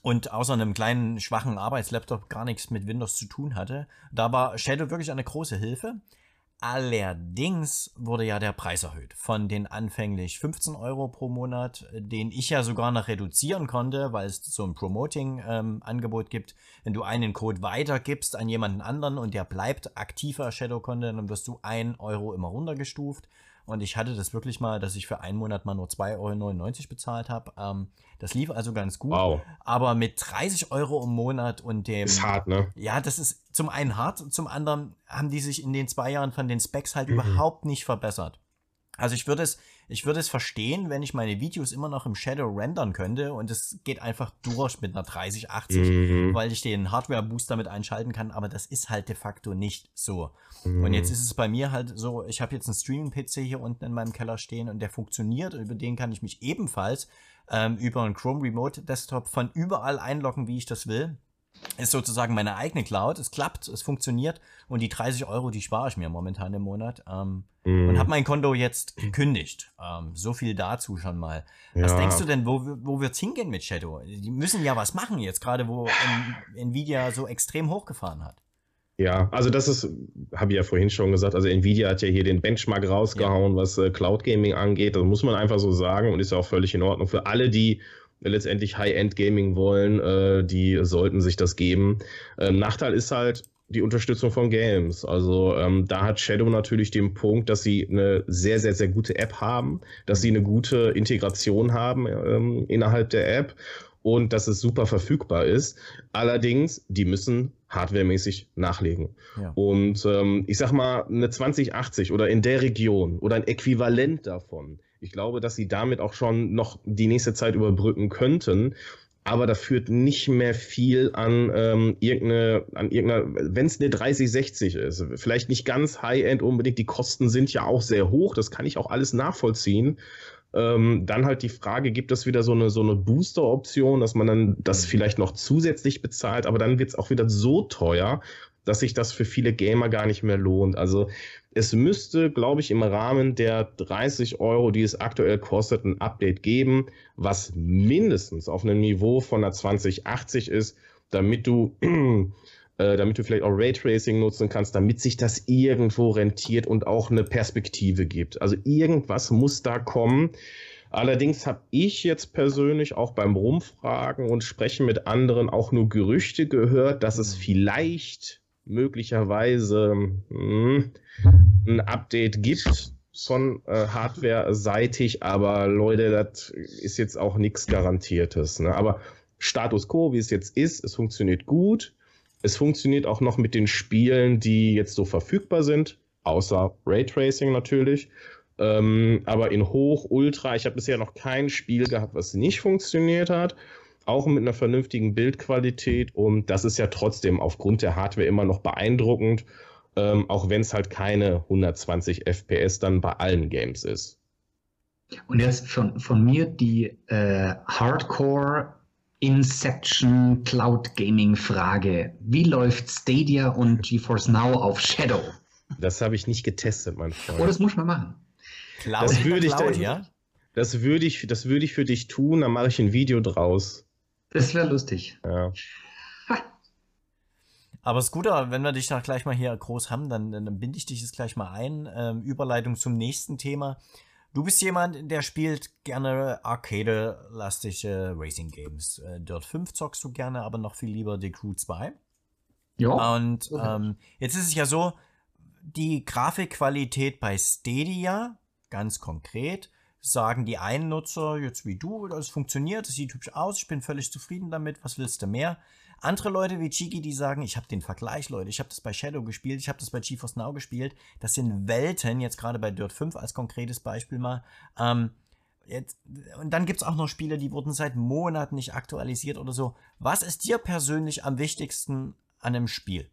und außer einem kleinen, schwachen Arbeitslaptop gar nichts mit Windows zu tun hatte. Da war Shadow wirklich eine große Hilfe. Allerdings wurde ja der Preis erhöht von den anfänglich 15 Euro pro Monat, den ich ja sogar noch reduzieren konnte, weil es so ein Promoting-Angebot ähm, gibt. Wenn du einen Code weitergibst an jemanden anderen und der bleibt aktiver Shadow Content, dann wirst du 1 Euro immer runtergestuft. Und ich hatte das wirklich mal, dass ich für einen Monat mal nur 2,99 Euro bezahlt habe. Ähm, das lief also ganz gut. Wow. Aber mit 30 Euro im Monat und dem. Ist hart, ne? Ja, das ist zum einen hart, zum anderen haben die sich in den zwei Jahren von den Specs halt mhm. überhaupt nicht verbessert. Also ich würde es, ich würde es verstehen, wenn ich meine Videos immer noch im Shadow rendern könnte und es geht einfach durch mit einer 3080, mhm. weil ich den Hardware-Booster mit einschalten kann, aber das ist halt de facto nicht so. Mhm. Und jetzt ist es bei mir halt so, ich habe jetzt einen Streaming-PC hier unten in meinem Keller stehen und der funktioniert, über den kann ich mich ebenfalls ähm, über einen Chrome Remote Desktop von überall einloggen, wie ich das will ist sozusagen meine eigene Cloud. Es klappt, es funktioniert und die 30 Euro, die spare ich mir momentan im Monat ähm, mm. und habe mein Konto jetzt gekündigt. Ähm, so viel dazu schon mal. Ja. Was denkst du denn, wo, wo wird's hingehen mit Shadow? Die müssen ja was machen jetzt, gerade wo Nvidia so extrem hochgefahren hat. Ja, also das ist, habe ich ja vorhin schon gesagt, also Nvidia hat ja hier den Benchmark rausgehauen, ja. was äh, Cloud Gaming angeht. Das muss man einfach so sagen und ist ja auch völlig in Ordnung. Für alle, die letztendlich High-End Gaming wollen, äh, die sollten sich das geben. Ähm, Nachteil ist halt, die Unterstützung von Games. Also ähm, da hat Shadow natürlich den Punkt, dass sie eine sehr, sehr, sehr gute App haben, dass sie eine gute Integration haben ähm, innerhalb der App und dass es super verfügbar ist. Allerdings, die müssen hardwaremäßig nachlegen. Ja. Und ähm, ich sag mal, eine 2080 oder in der Region oder ein Äquivalent davon. Ich glaube, dass sie damit auch schon noch die nächste Zeit überbrücken könnten aber da führt nicht mehr viel an ähm, irgendeine, an irgendeiner, wenn es eine 3060 ist, vielleicht nicht ganz High-End unbedingt, die Kosten sind ja auch sehr hoch, das kann ich auch alles nachvollziehen. Ähm, dann halt die Frage, gibt es wieder so eine, so eine Booster-Option, dass man dann das mhm. vielleicht noch zusätzlich bezahlt, aber dann wird es auch wieder so teuer, dass sich das für viele Gamer gar nicht mehr lohnt. Also es müsste, glaube ich, im Rahmen der 30 Euro, die es aktuell kostet, ein Update geben, was mindestens auf einem Niveau von einer 2080 ist, damit du, äh, damit du vielleicht auch Raytracing nutzen kannst, damit sich das irgendwo rentiert und auch eine Perspektive gibt. Also irgendwas muss da kommen. Allerdings habe ich jetzt persönlich auch beim Rumfragen und Sprechen mit anderen auch nur Gerüchte gehört, dass es vielleicht möglicherweise mh, hm, ein Update gibt von äh, Hardware-seitig, aber Leute, das ist jetzt auch nichts Garantiertes. Ne? Aber Status quo, wie es jetzt ist, es funktioniert gut. Es funktioniert auch noch mit den Spielen, die jetzt so verfügbar sind, außer Raytracing natürlich. Ähm, aber in Hoch, Ultra, ich habe bisher noch kein Spiel gehabt, was nicht funktioniert hat auch mit einer vernünftigen Bildqualität und das ist ja trotzdem aufgrund der Hardware immer noch beeindruckend, ähm, auch wenn es halt keine 120 FPS dann bei allen Games ist. Und jetzt von, von mir die äh, Hardcore Inception Cloud Gaming Frage. Wie läuft Stadia und GeForce Now auf Shadow? Das habe ich nicht getestet, mein Freund. Oh, das muss man machen. Cloud, das würde ich, Cloud, da, ja? Das würde ich, das würde ich für dich tun, dann mache ich ein Video draus. Das wäre lustig. Ja. Aber es ist gut, wenn wir dich noch gleich mal hier groß haben, dann, dann binde ich dich jetzt gleich mal ein. Ähm, Überleitung zum nächsten Thema. Du bist jemand, der spielt gerne arcade-lastige Racing Games. Äh, Dirt 5 zockst du gerne, aber noch viel lieber The Crew 2. Ja. Und ähm, jetzt ist es ja so, die Grafikqualität bei Stadia, ganz konkret, sagen die einen Nutzer, jetzt wie du, das funktioniert, das sieht hübsch aus, ich bin völlig zufrieden damit, was willst du mehr? Andere Leute wie Chiki, die sagen, ich habe den Vergleich, Leute, ich habe das bei Shadow gespielt, ich habe das bei GeForce Now gespielt, das sind Welten, jetzt gerade bei Dirt 5 als konkretes Beispiel mal. Ähm, jetzt, und dann gibt es auch noch Spiele, die wurden seit Monaten nicht aktualisiert oder so. Was ist dir persönlich am wichtigsten an einem Spiel?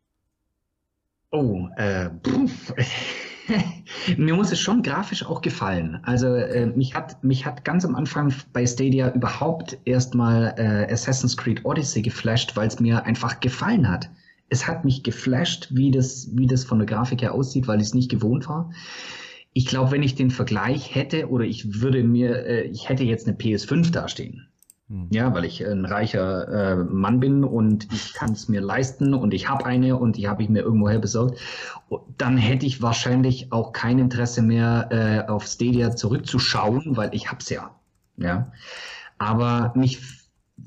Oh, äh, pff. Mir muss es schon grafisch auch gefallen. Also äh, mich, hat, mich hat ganz am Anfang bei Stadia überhaupt erstmal äh, Assassin's Creed Odyssey geflasht, weil es mir einfach gefallen hat. Es hat mich geflasht, wie das, wie das von der Grafik her aussieht, weil ich es nicht gewohnt war. Ich glaube, wenn ich den Vergleich hätte oder ich würde mir, äh, ich hätte jetzt eine PS5 dastehen. Ja, weil ich ein reicher äh, Mann bin und ich kann es mir leisten und ich habe eine und die habe ich mir irgendwoher besorgt. Dann hätte ich wahrscheinlich auch kein Interesse mehr äh, auf Stadia zurückzuschauen, weil ich hab's ja. Ja, aber mich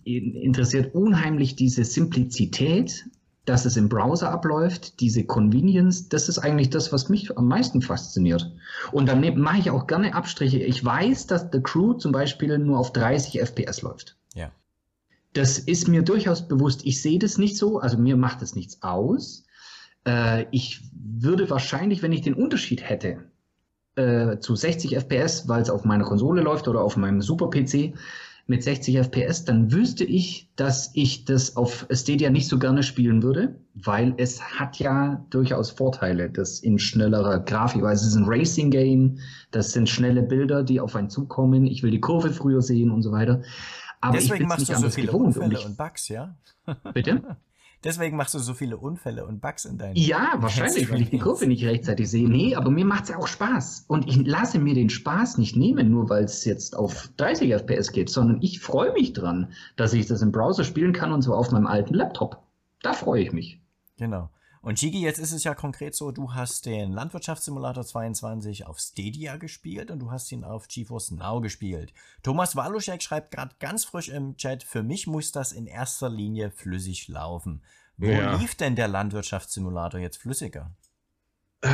interessiert unheimlich diese Simplizität dass es im Browser abläuft, diese Convenience, das ist eigentlich das, was mich am meisten fasziniert. Und dann mache ich auch gerne Abstriche. Ich weiß, dass The Crew zum Beispiel nur auf 30 FPS läuft. Ja. Das ist mir durchaus bewusst. Ich sehe das nicht so, also mir macht das nichts aus. Äh, ich würde wahrscheinlich, wenn ich den Unterschied hätte, äh, zu 60 FPS, weil es auf meiner Konsole läuft oder auf meinem Super-PC, mit 60 FPS, dann wüsste ich, dass ich das auf Stadia nicht so gerne spielen würde, weil es hat ja durchaus Vorteile, das in schnellerer Grafik, weil es ist ein Racing-Game, das sind schnelle Bilder, die auf einen zukommen, ich will die Kurve früher sehen und so weiter. Aber Deswegen ich machst du so viele Unfälle und, und Bugs, ja? Bitte? Deswegen machst du so viele Unfälle und Bugs in deinen. Ja, wahrscheinlich, weil ich die Kurve nicht rechtzeitig sehe. Nee, aber mir macht es ja auch Spaß. Und ich lasse mir den Spaß nicht nehmen, nur weil es jetzt auf 30 FPS geht, sondern ich freue mich dran, dass ich das im Browser spielen kann und so auf meinem alten Laptop. Da freue ich mich. Genau. Und Chigi, jetzt ist es ja konkret so, du hast den Landwirtschaftssimulator 22 auf Stadia gespielt und du hast ihn auf GeForce Now gespielt. Thomas Waluschek schreibt gerade ganz frisch im Chat, für mich muss das in erster Linie flüssig laufen. Wo ja. lief denn der Landwirtschaftssimulator jetzt flüssiger?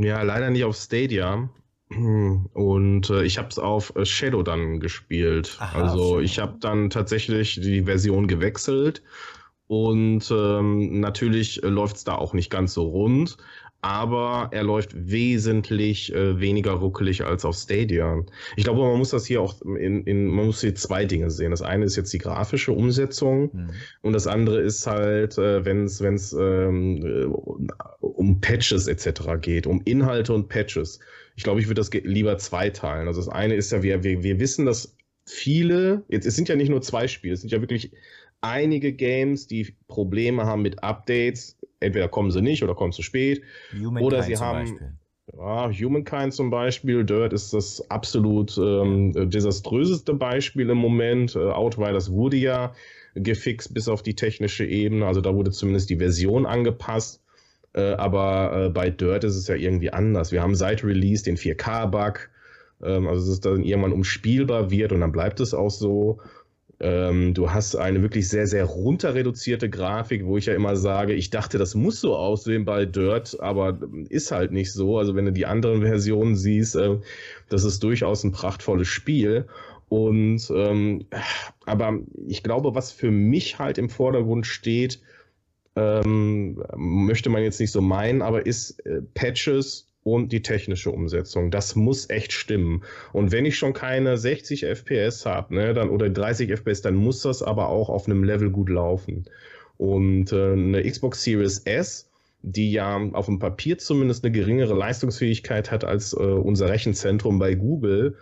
Ja, leider nicht auf Stadia. Und äh, ich habe es auf äh, Shadow dann gespielt. Aha, also ich habe dann tatsächlich die Version gewechselt und ähm, natürlich äh, läuft es da auch nicht ganz so rund, aber er läuft wesentlich äh, weniger ruckelig als auf Stadia. Ich glaube, man muss das hier auch in, in man muss hier zwei Dinge sehen. Das eine ist jetzt die grafische Umsetzung mhm. und das andere ist halt, äh, wenn es wenn es ähm, äh, um Patches etc. geht, um Inhalte und Patches. Ich glaube, ich würde das lieber zweiteilen. Also das eine ist ja, wir, wir, wir wissen, dass viele, jetzt es sind ja nicht nur zwei Spiele, es sind ja wirklich einige Games, die Probleme haben mit Updates. Entweder kommen sie nicht oder kommen zu spät. Humankind oder sie haben. Ja, Humankind zum Beispiel, Dirt ist das absolut ähm, desaströseste Beispiel im Moment. Äh, Outriders wurde ja gefixt bis auf die technische Ebene, also da wurde zumindest die Version angepasst. Äh, aber äh, bei Dirt ist es ja irgendwie anders. Wir haben seit Release den 4K-Bug, ähm, also dass es dann irgendwann umspielbar wird und dann bleibt es auch so. Ähm, du hast eine wirklich sehr, sehr runter reduzierte Grafik, wo ich ja immer sage, ich dachte, das muss so aussehen bei Dirt, aber ist halt nicht so. Also wenn du die anderen Versionen siehst, äh, das ist durchaus ein prachtvolles Spiel. Und ähm, aber ich glaube, was für mich halt im Vordergrund steht, ähm, möchte man jetzt nicht so meinen, aber ist äh, Patches und die technische Umsetzung. Das muss echt stimmen. Und wenn ich schon keine 60 FPS habe, ne, dann oder 30 FPS, dann muss das aber auch auf einem Level gut laufen. Und äh, eine Xbox Series S, die ja auf dem Papier zumindest eine geringere Leistungsfähigkeit hat als äh, unser Rechenzentrum bei Google,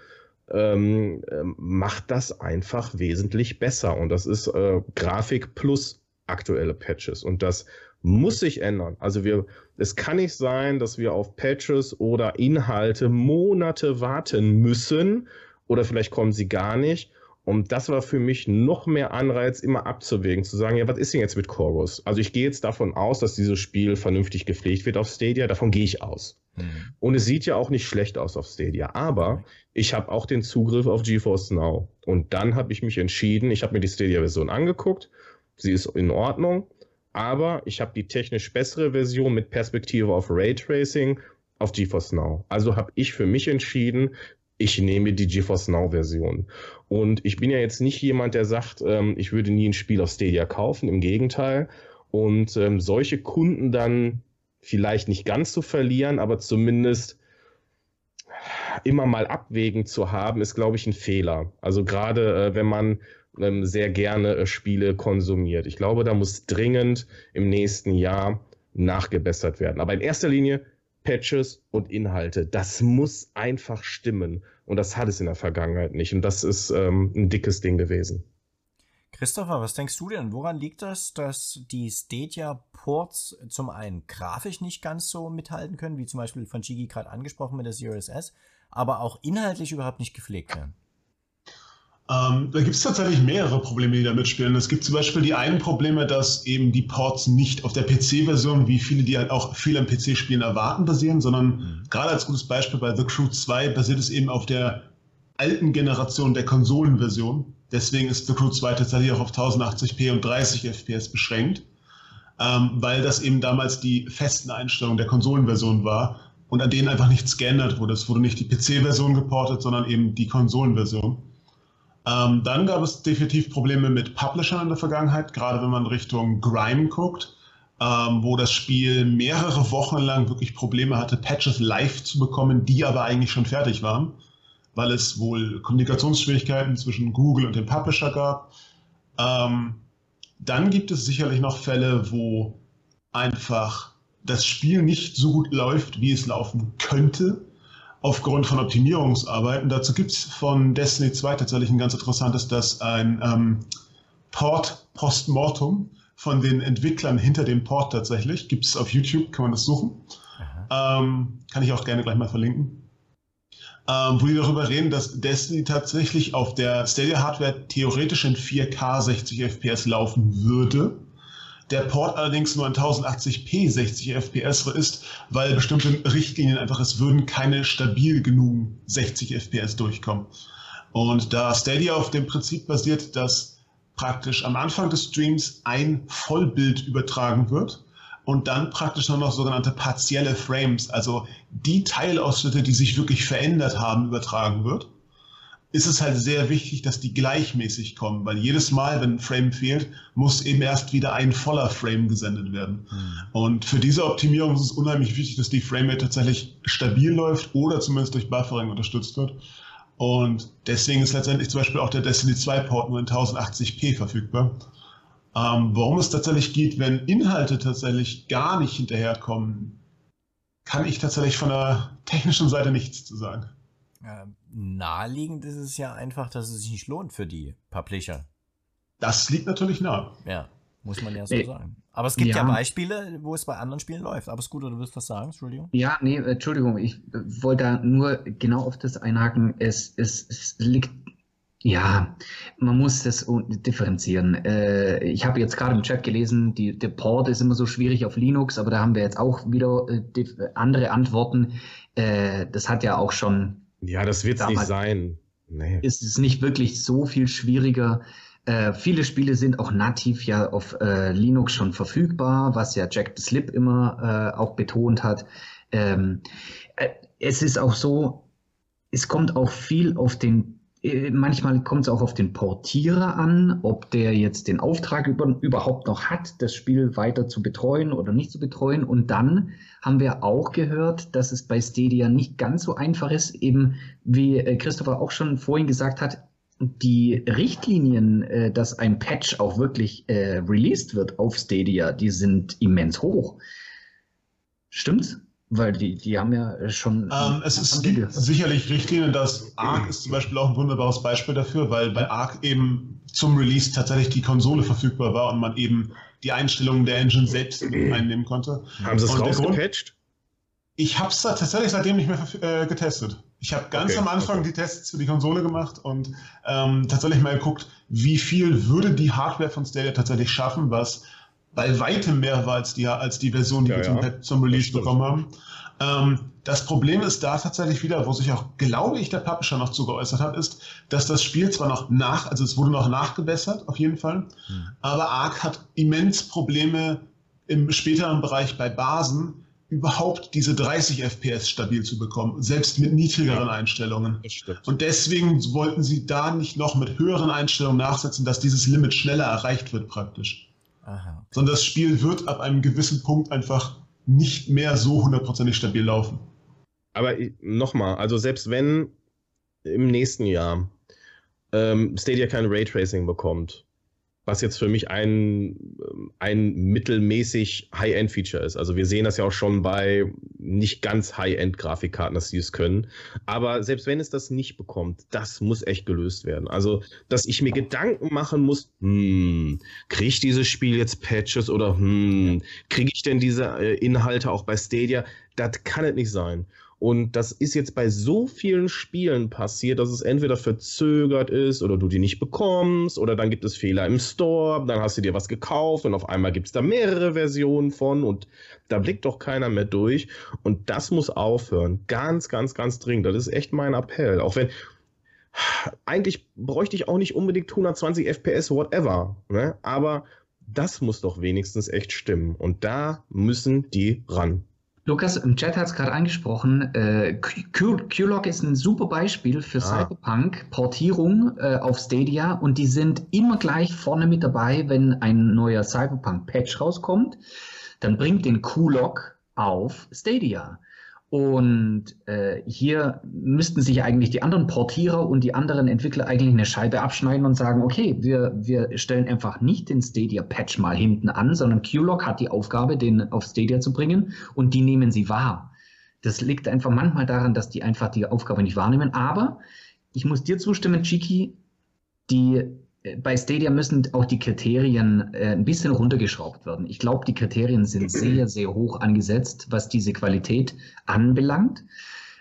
ähm, äh, macht das einfach wesentlich besser. Und das ist äh, Grafik plus aktuelle Patches. Und das muss sich ändern. Also wir, es kann nicht sein, dass wir auf Patches oder Inhalte Monate warten müssen oder vielleicht kommen sie gar nicht. Und das war für mich noch mehr Anreiz, immer abzuwägen, zu sagen, ja, was ist denn jetzt mit Chorus? Also ich gehe jetzt davon aus, dass dieses Spiel vernünftig gepflegt wird auf Stadia, davon gehe ich aus. Mhm. Und es sieht ja auch nicht schlecht aus auf Stadia, aber ich habe auch den Zugriff auf GeForce Now. Und dann habe ich mich entschieden, ich habe mir die Stadia-Version angeguckt, sie ist in Ordnung, aber ich habe die technisch bessere Version mit Perspektive auf Raytracing auf GeForce Now. Also habe ich für mich entschieden, ich nehme die GeForce Now Version. Und ich bin ja jetzt nicht jemand, der sagt, ähm, ich würde nie ein Spiel auf Stadia kaufen, im Gegenteil. Und ähm, solche Kunden dann vielleicht nicht ganz zu verlieren, aber zumindest immer mal abwägen zu haben, ist, glaube ich, ein Fehler. Also gerade äh, wenn man sehr gerne äh, Spiele konsumiert. Ich glaube, da muss dringend im nächsten Jahr nachgebessert werden. Aber in erster Linie Patches und Inhalte. Das muss einfach stimmen. Und das hat es in der Vergangenheit nicht. Und das ist ähm, ein dickes Ding gewesen. Christopher, was denkst du denn? Woran liegt das, dass die Stadia-Ports zum einen grafisch nicht ganz so mithalten können, wie zum Beispiel von Chigi gerade angesprochen mit der Series S, aber auch inhaltlich überhaupt nicht gepflegt werden? Ähm, da gibt es tatsächlich mehrere Probleme, die da mitspielen. Es gibt zum Beispiel die einen Probleme, dass eben die Ports nicht auf der PC-Version, wie viele, die halt auch viel am PC-Spielen erwarten, basieren, sondern mhm. gerade als gutes Beispiel bei The Crew 2 basiert es eben auf der alten Generation der Konsolenversion. Deswegen ist The Crew 2 tatsächlich auch auf 1080p und 30 FPS beschränkt, ähm, weil das eben damals die festen Einstellungen der Konsolenversion war und an denen einfach nichts geändert wurde. Es wurde nicht die PC-Version geportet, sondern eben die Konsolenversion. Ähm, dann gab es definitiv Probleme mit Publishern in der Vergangenheit, gerade wenn man Richtung Grime guckt, ähm, wo das Spiel mehrere Wochen lang wirklich Probleme hatte, Patches live zu bekommen, die aber eigentlich schon fertig waren, weil es wohl Kommunikationsschwierigkeiten zwischen Google und dem Publisher gab. Ähm, dann gibt es sicherlich noch Fälle, wo einfach das Spiel nicht so gut läuft, wie es laufen könnte aufgrund von Optimierungsarbeiten. Dazu gibt es von Destiny 2 tatsächlich ein ganz interessantes, dass ein ähm, Port Postmortem von den Entwicklern hinter dem Port tatsächlich, gibt es auf YouTube, kann man das suchen. Ähm, kann ich auch gerne gleich mal verlinken. Ähm, wo die darüber reden, dass Destiny tatsächlich auf der Stadia Hardware theoretisch in 4K 60 FPS laufen würde, Der Port allerdings nur in 1080p 60 FPS ist, weil bestimmte Richtlinien einfach, es würden keine stabil genug 60 FPS durchkommen. Und da Stadia auf dem Prinzip basiert, dass praktisch am Anfang des Streams ein Vollbild übertragen wird und dann praktisch noch sogenannte partielle Frames, also die Teilausschnitte, die sich wirklich verändert haben, übertragen wird, ist es halt sehr wichtig, dass die gleichmäßig kommen, weil jedes Mal, wenn ein Frame fehlt, muss eben erst wieder ein voller Frame gesendet werden. Mhm. Und für diese Optimierung ist es unheimlich wichtig, dass die Framerate tatsächlich stabil läuft oder zumindest durch Buffering unterstützt wird. Und deswegen ist letztendlich zum Beispiel auch der Destiny 2 Port nur in 1080p verfügbar. Ähm, warum es tatsächlich geht, wenn Inhalte tatsächlich gar nicht hinterherkommen, kann ich tatsächlich von der technischen Seite nichts zu sagen. Äh, naheliegend ist es ja einfach, dass es sich nicht lohnt für die Publisher. Das liegt natürlich nah. Ja, muss man ja so nee. sagen. Aber es gibt ja. ja. Beispiele, wo es bei anderen Spielen läuft. Aber es ist gut, oder du willst was sagen? Entschuldigung. Ja, nee, Entschuldigung. Ich wollte da nur genau auf das einhaken. Es, es, es liegt ja, man muss das differenzieren. Äh, ich habe jetzt gerade im Chat gelesen, die, der Port ist immer so schwierig auf Linux, aber da haben wir jetzt auch wieder äh, andere Antworten. Äh, das hat ja auch schon. Ja, das wird es nicht sein. Nee. Ist es nicht wirklich so viel schwieriger. Äh, viele Spiele sind auch nativ ja auf äh, Linux schon verfügbar, was ja Jack the Slip immer äh, auch betont hat. Ähm, es ist auch so, es kommt auch viel auf den äh, manchmal kommt es auch auf den Portierer an, ob der jetzt den Auftrag über, überhaupt noch hat, das Spiel weiter zu betreuen oder nicht zu betreuen. Und dann haben wir auch gehört, dass es bei Stadia nicht ganz so einfach ist, eben wie äh, Christopher auch schon vorhin gesagt hat, die Richtlinien, äh, dass ein Patch auch wirklich äh, released wird auf Stadia, die sind immens hoch. Stimmt's? Weil die, die haben ja schon. Ähm, es ist gibt sicherlich Richtlinien, dass Arc ist zum Beispiel auch ein wunderbares Beispiel dafür, weil bei Arc eben zum Release tatsächlich die Konsole verfügbar war und man eben die Einstellungen der Engine selbst einnehmen konnte. Haben sie es rausgepatcht? Ich habe es tatsächlich seitdem nicht mehr äh, getestet. Ich habe ganz okay, am Anfang okay. die Tests für die Konsole gemacht und ähm, tatsächlich mal geguckt, wie viel würde die Hardware von Stadia tatsächlich schaffen, was bei weitem mehr war als die, als die Version, die ja, wir zum, ja. zum Release bekommen haben. Ähm, das Problem ist da tatsächlich wieder, wo sich auch, glaube ich, der Publisher noch zu geäußert hat, ist, dass das Spiel zwar noch nach, also es wurde noch nachgebessert, auf jeden Fall, hm. aber Arc hat immens Probleme im späteren Bereich bei Basen, überhaupt diese 30 FPS stabil zu bekommen, selbst mit niedrigeren ja, Einstellungen. Und deswegen wollten sie da nicht noch mit höheren Einstellungen nachsetzen, dass dieses Limit schneller erreicht wird praktisch. Aha. Sondern das Spiel wird ab einem gewissen Punkt einfach nicht mehr so hundertprozentig stabil laufen. Aber nochmal, also selbst wenn im nächsten Jahr ähm, Stadia kein Raytracing bekommt, was jetzt für mich ein, ein mittelmäßig High-End-Feature ist. Also wir sehen das ja auch schon bei nicht ganz High-End-Grafikkarten, dass sie es können. Aber selbst wenn es das nicht bekommt, das muss echt gelöst werden. Also, dass ich mir Gedanken machen muss, hm, kriege ich dieses Spiel jetzt Patches oder hm, kriege ich denn diese äh, Inhalte auch bei Stadia? Das kann es nicht sein. Und das ist jetzt bei so vielen Spielen passiert, dass es entweder verzögert ist oder du die nicht bekommst oder dann gibt es Fehler im Store, dann hast du dir was gekauft und auf einmal gibt es da mehrere Versionen von und da blickt doch keiner mehr durch. Und das muss aufhören. Ganz, ganz, ganz dringend. Das ist echt mein Appell. Auch wenn eigentlich bräuchte ich auch nicht unbedingt 120 FPS, whatever. Ne? Aber das muss doch wenigstens echt stimmen. Und da müssen die ran. Lukas, im Chat hat es gerade angesprochen, äh, Q-Log ist ein super Beispiel für ah. Cyberpunk-Portierung äh, auf Stadia und die sind immer gleich vorne mit dabei, wenn ein neuer Cyberpunk-Patch rauskommt. Dann bringt den Q-Log auf Stadia. Und äh, hier müssten sich eigentlich die anderen Portierer und die anderen Entwickler eigentlich eine Scheibe abschneiden und sagen, okay, wir, wir stellen einfach nicht den Stadia-Patch mal hinten an, sondern QLog hat die Aufgabe, den auf Stadia zu bringen und die nehmen sie wahr. Das liegt einfach manchmal daran, dass die einfach die Aufgabe nicht wahrnehmen. Aber ich muss dir zustimmen, Chiki, die bei Stadia müssen auch die Kriterien äh, ein bisschen runtergeschraubt werden. Ich glaube, die Kriterien sind sehr, sehr hoch angesetzt, was diese Qualität anbelangt.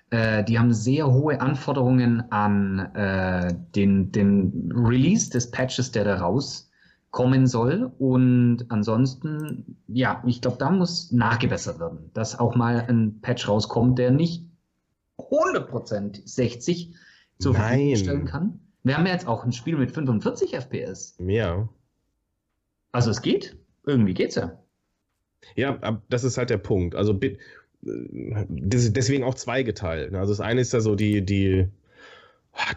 Äh, die haben sehr hohe Anforderungen an äh, den, den Release des Patches, der da rauskommt kommen soll. Und ansonsten, ja, ich glaube, da muss nachgebessert werden, dass auch mal ein Patch rauskommt, der nicht 100% 60 zur Verfügung stellen kann. Wir haben ja jetzt auch ein Spiel mit 45 FPS. Ja. Also es geht. Irgendwie geht's ja. Ja, das ist halt der Punkt. Also deswegen auch zweigeteilt. Also das eine ist ja so die, die,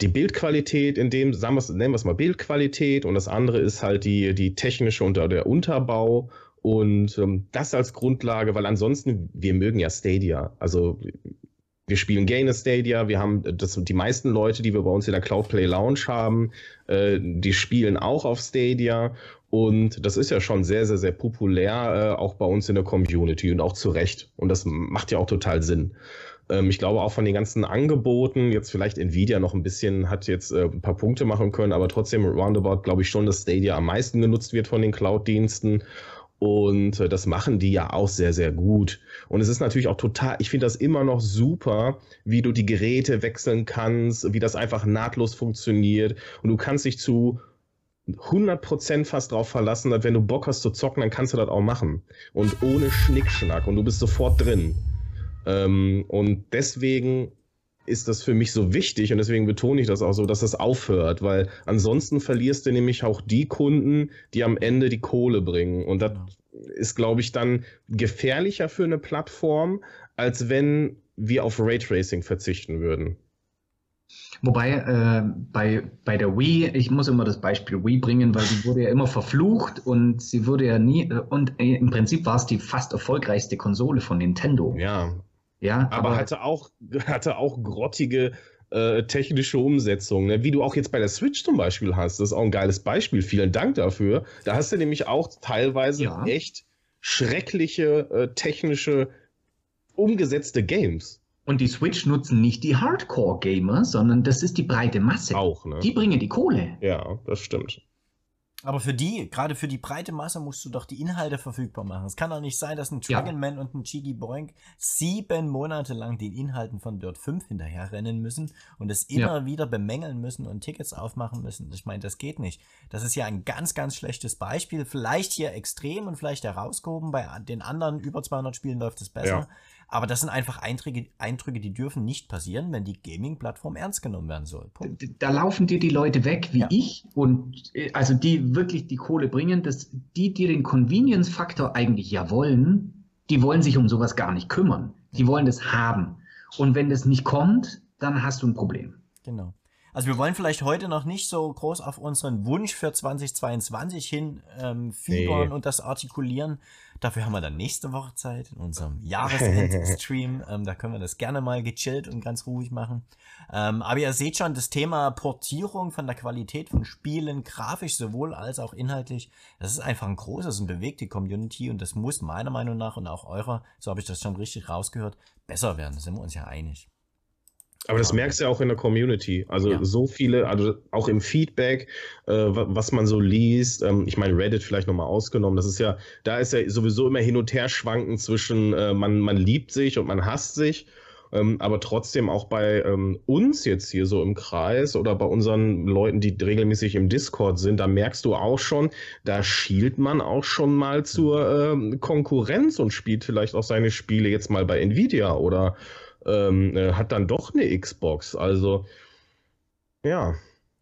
die Bildqualität, in dem, sagen wir nennen wir es mal Bildqualität, und das andere ist halt die, die technische und der Unterbau. Und ähm, das als Grundlage, weil ansonsten, wir mögen ja Stadia. Also wir spielen Gainer Stadia, wir haben das, die meisten Leute, die wir bei uns in der Cloud Play Lounge haben, äh, die spielen auch auf Stadia und das ist ja schon sehr, sehr, sehr populär, äh, auch bei uns in der Community und auch zu Recht. Und das macht ja auch total Sinn. Ähm, ich glaube auch von den ganzen Angeboten, jetzt vielleicht Nvidia noch ein bisschen, hat jetzt äh, ein paar Punkte machen können, aber trotzdem roundabout glaube ich schon, dass Stadia am meisten genutzt wird von den Cloud-Diensten. Und äh, das machen die ja auch sehr, sehr gut. Und es ist natürlich auch total, ich finde das immer noch super, wie du die Geräte wechseln kannst, wie das einfach nahtlos funktioniert. Und du kannst dich zu 100% fast drauf verlassen, dass wenn du Bock hast zu zocken, dann kannst du das auch machen. Und ohne Schnickschnack. Und du bist sofort drin. Ähm, und deswegen ist das für mich so wichtig und deswegen betone ich das auch so, dass das aufhört, weil ansonsten verlierst du nämlich auch die Kunden, die am Ende die Kohle bringen. Und das genau. ist, glaube ich, dann gefährlicher für eine Plattform, als wenn wir auf Raytracing verzichten würden. Wobei äh, bei, bei der Wii, ich muss immer das Beispiel Wii bringen, weil die wurde ja immer verflucht und sie wurde ja nie, äh, und äh, im Prinzip war es die fast erfolgreichste Konsole von Nintendo. Ja, ja, aber, aber hatte auch, hatte auch grottige äh, technische Umsetzung, ne? wie du auch jetzt bei der Switch zum Beispiel hast. Das ist auch ein geiles Beispiel. Vielen Dank dafür. Da hast du nämlich auch teilweise ja. echt schreckliche äh, technische umgesetzte Games. Und die Switch nutzen nicht die Hardcore-Gamer, sondern das ist die breite Masse. Auch, ne? Die bringen die Kohle. Ja, das stimmt. Aber für die, gerade für die breite Masse, musst du doch die Inhalte verfügbar machen. Es kann doch nicht sein, dass ein Dragonman ja. und ein Chigi Boink sieben Monate lang den Inhalten von Dirt 5 hinterherrennen müssen und es immer ja. wieder bemängeln müssen und Tickets aufmachen müssen. Ich meine, das geht nicht. Das ist ja ein ganz, ganz schlechtes Beispiel. Vielleicht hier extrem und vielleicht herausgehoben. Bei den anderen über 200 Spielen läuft es besser. Ja. Aber das sind einfach Eindrücke, Eindrücke die dürfen nicht passieren, wenn die Gaming-Plattform ernst genommen werden soll. Punkt. Da laufen dir die Leute weg, wie ja. ich, und äh, also die wirklich die Kohle bringen, dass die, die den Convenience-Faktor eigentlich ja wollen, die wollen sich um sowas gar nicht kümmern. Die wollen das haben. Und wenn das nicht kommt, dann hast du ein Problem. Genau. Also wir wollen vielleicht heute noch nicht so groß auf unseren Wunsch für 2022 hin ähm, fiebern nee. und das artikulieren. Dafür haben wir dann nächste Woche Zeit in unserem Jahresend-Stream. ähm, da können wir das gerne mal gechillt und ganz ruhig machen. Ähm, aber ihr seht schon, das Thema Portierung von der Qualität von Spielen, grafisch sowohl als auch inhaltlich, das ist einfach ein großes und bewegt die Community und das muss meiner Meinung nach und auch eurer, so habe ich das schon richtig rausgehört, besser werden. Da sind wir uns ja einig. Aber das merkst du ja auch in der Community. Also ja. so viele, also auch im Feedback, äh, was man so liest. Ähm, ich meine, Reddit vielleicht nochmal ausgenommen. Das ist ja, da ist ja sowieso immer hin und her schwanken zwischen äh, man, man liebt sich und man hasst sich. Ähm, aber trotzdem auch bei ähm, uns jetzt hier so im Kreis oder bei unseren Leuten, die regelmäßig im Discord sind, da merkst du auch schon, da schielt man auch schon mal zur ähm, Konkurrenz und spielt vielleicht auch seine Spiele jetzt mal bei Nvidia oder ähm, äh, hat dann doch eine Xbox. Also, ja.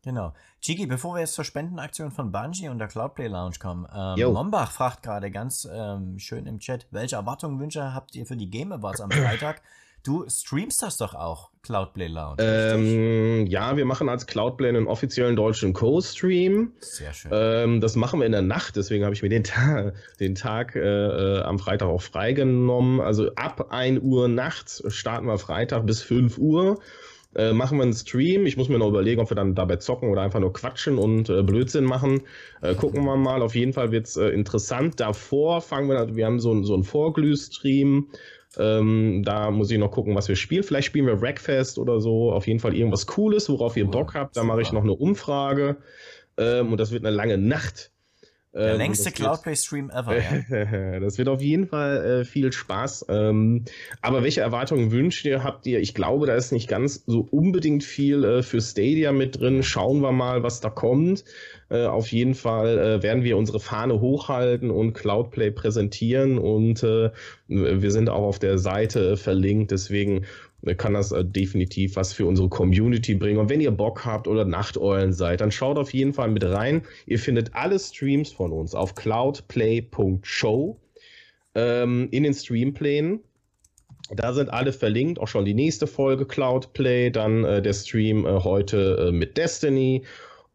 Genau. Chiki, bevor wir jetzt zur Spendenaktion von Bungie und der Cloudplay Lounge kommen, ähm, Mombach fragt gerade ganz ähm, schön im Chat, welche Erwartungen, Wünsche habt ihr für die Game Awards am Freitag? Du streamst das doch auch, Cloudplay Lounge. Ähm, ja, wir machen als Cloudplay einen offiziellen deutschen Co-Stream. Sehr schön. Ähm, das machen wir in der Nacht, deswegen habe ich mir den, Ta den Tag äh, äh, am Freitag auch freigenommen. Also ab 1 Uhr nachts starten wir Freitag bis 5 Uhr. Äh, machen wir einen Stream. Ich muss mir noch überlegen, ob wir dann dabei zocken oder einfach nur quatschen und äh, Blödsinn machen. Äh, gucken wir mal. Auf jeden Fall wird es äh, interessant. Davor fangen wir, wir haben so, so einen Vorglüh-Stream. Ähm, da muss ich noch gucken, was wir spielen. Vielleicht spielen wir Wreckfest oder so. Auf jeden Fall irgendwas Cooles, worauf ihr Bock habt. Da mache ich noch eine Umfrage. Ähm, und das wird eine lange Nacht. Der ähm, längste Cloudplay-Stream ever. Ja. das wird auf jeden Fall äh, viel Spaß. Ähm, aber welche Erwartungen wünscht ihr, habt ihr? Ich glaube, da ist nicht ganz so unbedingt viel äh, für Stadia mit drin. Schauen wir mal, was da kommt. Äh, auf jeden Fall äh, werden wir unsere Fahne hochhalten und Cloudplay präsentieren und äh, wir sind auch auf der Seite verlinkt. Deswegen kann das äh, definitiv was für unsere Community bringen. Und wenn ihr Bock habt oder Nachteulen seid, dann schaut auf jeden Fall mit rein. Ihr findet alle Streams von uns auf cloudplay.show ähm, in den Streamplänen. Da sind alle verlinkt, auch schon die nächste Folge Cloudplay, dann äh, der Stream äh, heute äh, mit Destiny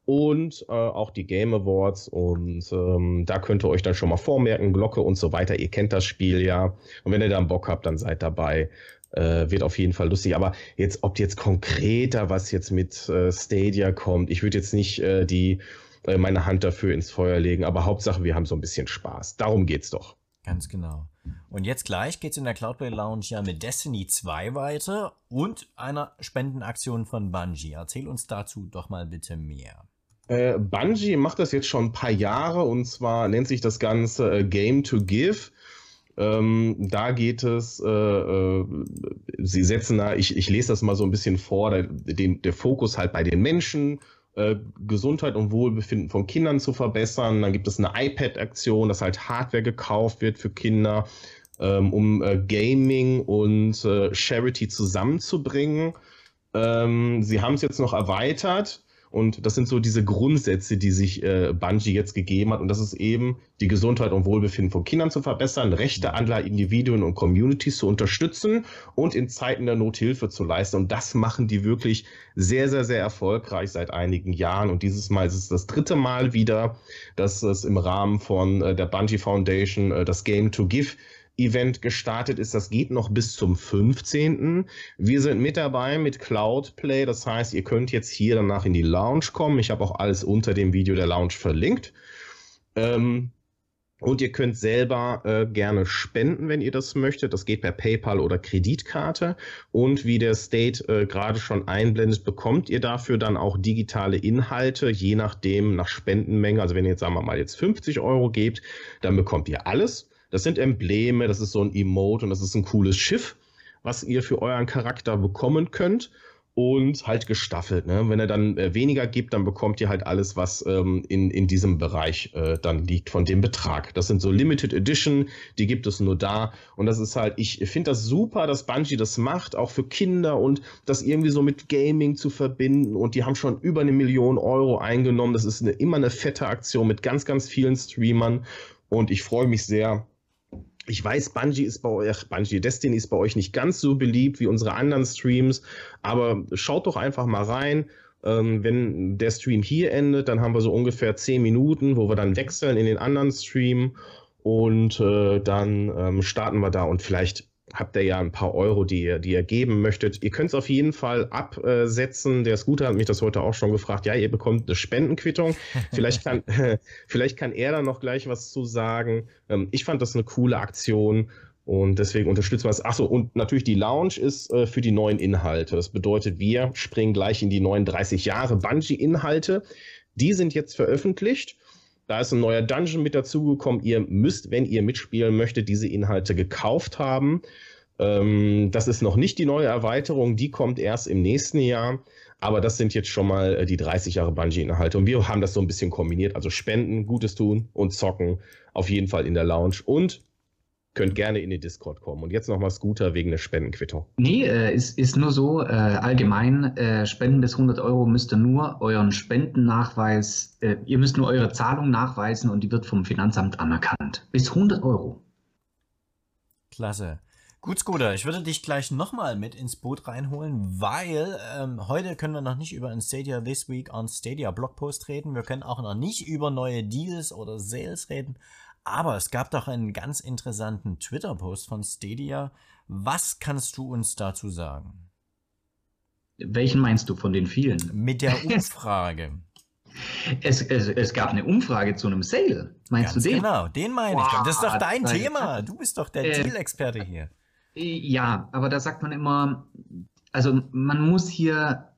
und äh, auch die Game Awards. Und ähm, da könnt ihr euch dann schon mal vormerken, Glocke und so weiter. Ihr kennt das Spiel ja. Und wenn ihr dann Bock habt, dann seid dabei. Äh, wird auf jeden Fall lustig. Aber jetzt, ob jetzt konkreter was jetzt mit äh, Stadia kommt, ich würde jetzt nicht äh, die, äh, meine Hand dafür ins Feuer legen. Aber Hauptsache, wir haben so ein bisschen Spaß. Darum geht's doch. Ganz genau. Und jetzt gleich geht's in der Cloudplay Lounge ja mit Destiny 2 weiter und einer Spendenaktion von Bungie. Erzähl uns dazu doch mal bitte mehr. Äh, Bungie macht das jetzt schon ein paar Jahre und zwar nennt sich das Ganze äh, Game to Give. Ähm, da geht es, äh, äh, sie setzen da, ich, ich lese das mal so ein bisschen vor, der, den, der Fokus halt bei den Menschen, äh, Gesundheit und Wohlbefinden von Kindern zu verbessern. Dann gibt es eine iPad-Aktion, dass halt Hardware gekauft wird für Kinder, ähm, um äh, Gaming und äh, Charity zusammenzubringen. Ähm, sie haben es jetzt noch erweitert und das sind so diese Grundsätze, die sich äh, Bungie jetzt gegeben hat. Und das ist eben, die Gesundheit und Wohlbefinden von Kindern zu verbessern, Rechte anderer Individuen und Communities zu unterstützen und in Zeiten der Not Hilfe zu leisten. Und das machen die wirklich sehr, sehr, sehr erfolgreich seit einigen Jahren. Und dieses Mal ist es das dritte Mal wieder, dass es im Rahmen von äh, der Bungie Foundation äh, das Game to Give Event gestartet ist. Das geht noch bis zum 15. Wir sind mit dabei mit Cloudplay. Das heißt, ihr könnt jetzt hier danach in die Lounge kommen. Ich habe auch alles unter dem Video der Lounge verlinkt. Ähm, und ihr könnt selber äh, gerne spenden, wenn ihr das möchtet. Das geht per PayPal oder Kreditkarte. Und wie der State äh, gerade schon einblendet, bekommt ihr dafür dann auch digitale Inhalte, je nachdem nach Spendenmenge. Also wenn ihr jetzt sagen wir mal jetzt 50 Euro gebt, dann bekommt ihr alles. Das sind Embleme, das ist so ein Emote und das ist ein cooles Schiff, was ihr für euren Charakter bekommen könnt. Und halt gestaffelt. Ne? Wenn er dann äh, weniger gibt, dann bekommt ihr halt alles, was ähm, in, in diesem Bereich äh, dann liegt von dem Betrag. Das sind so Limited Edition, die gibt es nur da. Und das ist halt, ich finde das super, dass Bungie das macht, auch für Kinder und das irgendwie so mit Gaming zu verbinden. Und die haben schon über eine Million Euro eingenommen. Das ist eine, immer eine fette Aktion mit ganz, ganz vielen Streamern. Und ich freue mich sehr, ich weiß, Bungie ist bei euch, Bungie Destiny ist bei euch nicht ganz so beliebt wie unsere anderen Streams, aber schaut doch einfach mal rein. Ähm, wenn der Stream hier endet, dann haben wir so ungefähr zehn Minuten, wo wir dann wechseln in den anderen Stream und äh, dann ähm, starten wir da und vielleicht habt ihr ja ein paar Euro, die ihr, die ihr geben möchtet. Ihr könnt es auf jeden Fall absetzen. Der Scooter hat mich das heute auch schon gefragt. Ja, ihr bekommt eine Spendenquittung. Vielleicht kann, vielleicht kann er da noch gleich was zu sagen. Ähm, ich fand das eine coole Aktion. Und deswegen unterstützen wir es. Achso, und natürlich die Lounge ist äh, für die neuen Inhalte. Das bedeutet, wir springen gleich in die neuen 30 Jahre Bungee-Inhalte. Die sind jetzt veröffentlicht. Da ist ein neuer Dungeon mit dazugekommen. Ihr müsst, wenn ihr mitspielen möchtet, diese Inhalte gekauft haben. Ähm, das ist noch nicht die neue Erweiterung, die kommt erst im nächsten Jahr. Aber das sind jetzt schon mal äh, die 30 Jahre Bungie-Inhalte. Und wir haben das so ein bisschen kombiniert. Also Spenden, Gutes tun und zocken. Auf jeden Fall in der Lounge. Und könnt gerne in den Discord kommen. Und jetzt nochmal Scooter wegen der Spendenquittung. Nee, äh, ist, ist nur so, äh, allgemein, äh, Spenden bis 100 Euro müsst ihr nur euren Spendennachweis, äh, ihr müsst nur eure Zahlung nachweisen und die wird vom Finanzamt anerkannt. Bis 100 Euro. Klasse. Gut, Scooter, ich würde dich gleich nochmal mit ins Boot reinholen, weil ähm, heute können wir noch nicht über ein Stadia This Week on Stadia Blogpost reden. Wir können auch noch nicht über neue Deals oder Sales reden. Aber es gab doch einen ganz interessanten Twitter-Post von Stadia. Was kannst du uns dazu sagen? Welchen meinst du von den vielen? Mit der Umfrage. Es, es, es, gab eine Umfrage zu einem Sale. Meinst Ganz du den? Genau, den meine wow, ich. Das ist doch dein Thema. Du bist doch der äh, Deal-Experte hier. Ja, aber da sagt man immer, also man muss hier,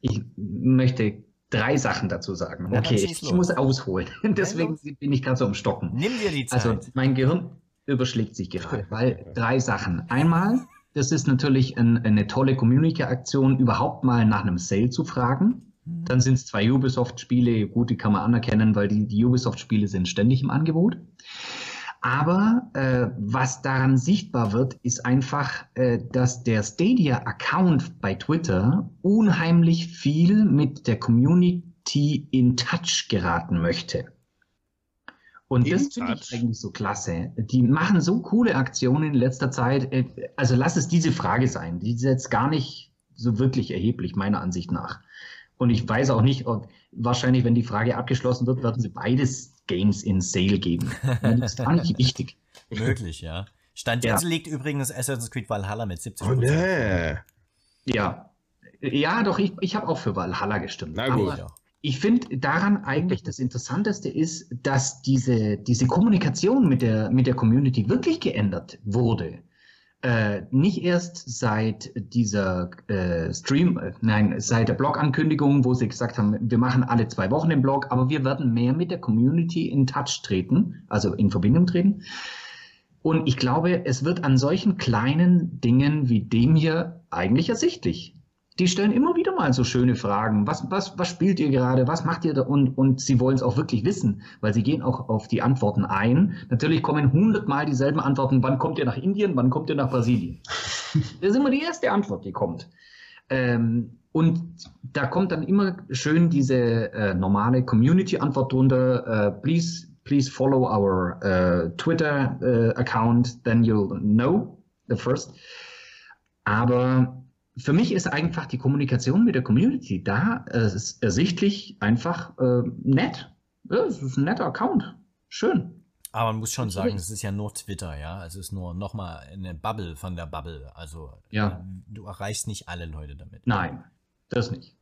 ich möchte drei Sachen dazu sagen. Ja, okay, ich, ich muss ausholen. Deswegen bin ich gerade so am Stocken. Nimm dir die also, Zeit. Also mein Gehirn überschlägt sich gerade, weil drei Sachen. Einmal, das ist natürlich ein, eine tolle Community-Aktion, überhaupt mal nach einem Sale zu fragen. Mhm. Dann sind es zwei Ubisoft-Spiele, gut, die kann man anerkennen, weil die, die Ubisoft-Spiele sind ständig im Angebot. Aber äh, was daran sichtbar wird, ist einfach, äh, dass der Stadia-Account bei Twitter unheimlich viel mit der Community in Touch geraten möchte. Und in das finde ich eigentlich so klasse. Die machen so coole Aktionen in letzter Zeit. Äh, also lass es diese Frage sein. Die ist jetzt gar nicht so wirklich erheblich, meiner Ansicht nach. Und ich weiß auch nicht, ob wahrscheinlich, wenn die Frage abgeschlossen wird, werden sie beides Games in Sale geben. Das ist gar nicht wichtig. Möglich, ja. Stand jetzt ja. liegt übrigens Assassin's Creed Valhalla mit 70 Oh, nee. Ja. Ja, doch, ich, ich habe auch für Valhalla gestimmt. Na gut. Aber ich finde daran eigentlich das Interessanteste ist, dass diese, diese Kommunikation mit der, mit der Community wirklich geändert wurde. Äh, nicht erst seit dieser äh, Stream, äh, nein, seit der Blog-Ankündigung, wo sie gesagt haben, wir machen alle zwei Wochen den Blog, aber wir werden mehr mit der Community in Touch treten, also in Verbindung treten. Und ich glaube, es wird an solchen kleinen Dingen wie dem hier eigentlich ersichtlich die stellen immer wieder mal so schöne Fragen. Was, was, was spielt ihr gerade? Was macht ihr da? Und, und sie wollen es auch wirklich wissen, weil sie gehen auch auf die Antworten ein. Natürlich kommen hundertmal dieselben Antworten. Wann kommt ihr nach Indien? Wann kommt ihr nach Brasilien? das ist immer die erste Antwort, die kommt. Ähm, und da kommt dann immer schön diese äh, normale Community-Antwort drunter. Uh, please, please follow our uh, Twitter uh, account, then you'll know the first. Aber für mich ist einfach die Kommunikation mit der Community da äh, ist ersichtlich einfach äh, nett. Ja, es ist ein netter Account. Schön. Aber man muss schon sagen, es ist ja nur Twitter, ja. Es ist nur nochmal eine Bubble von der Bubble. Also ja. du erreichst nicht alle Leute damit. Nein, das nicht.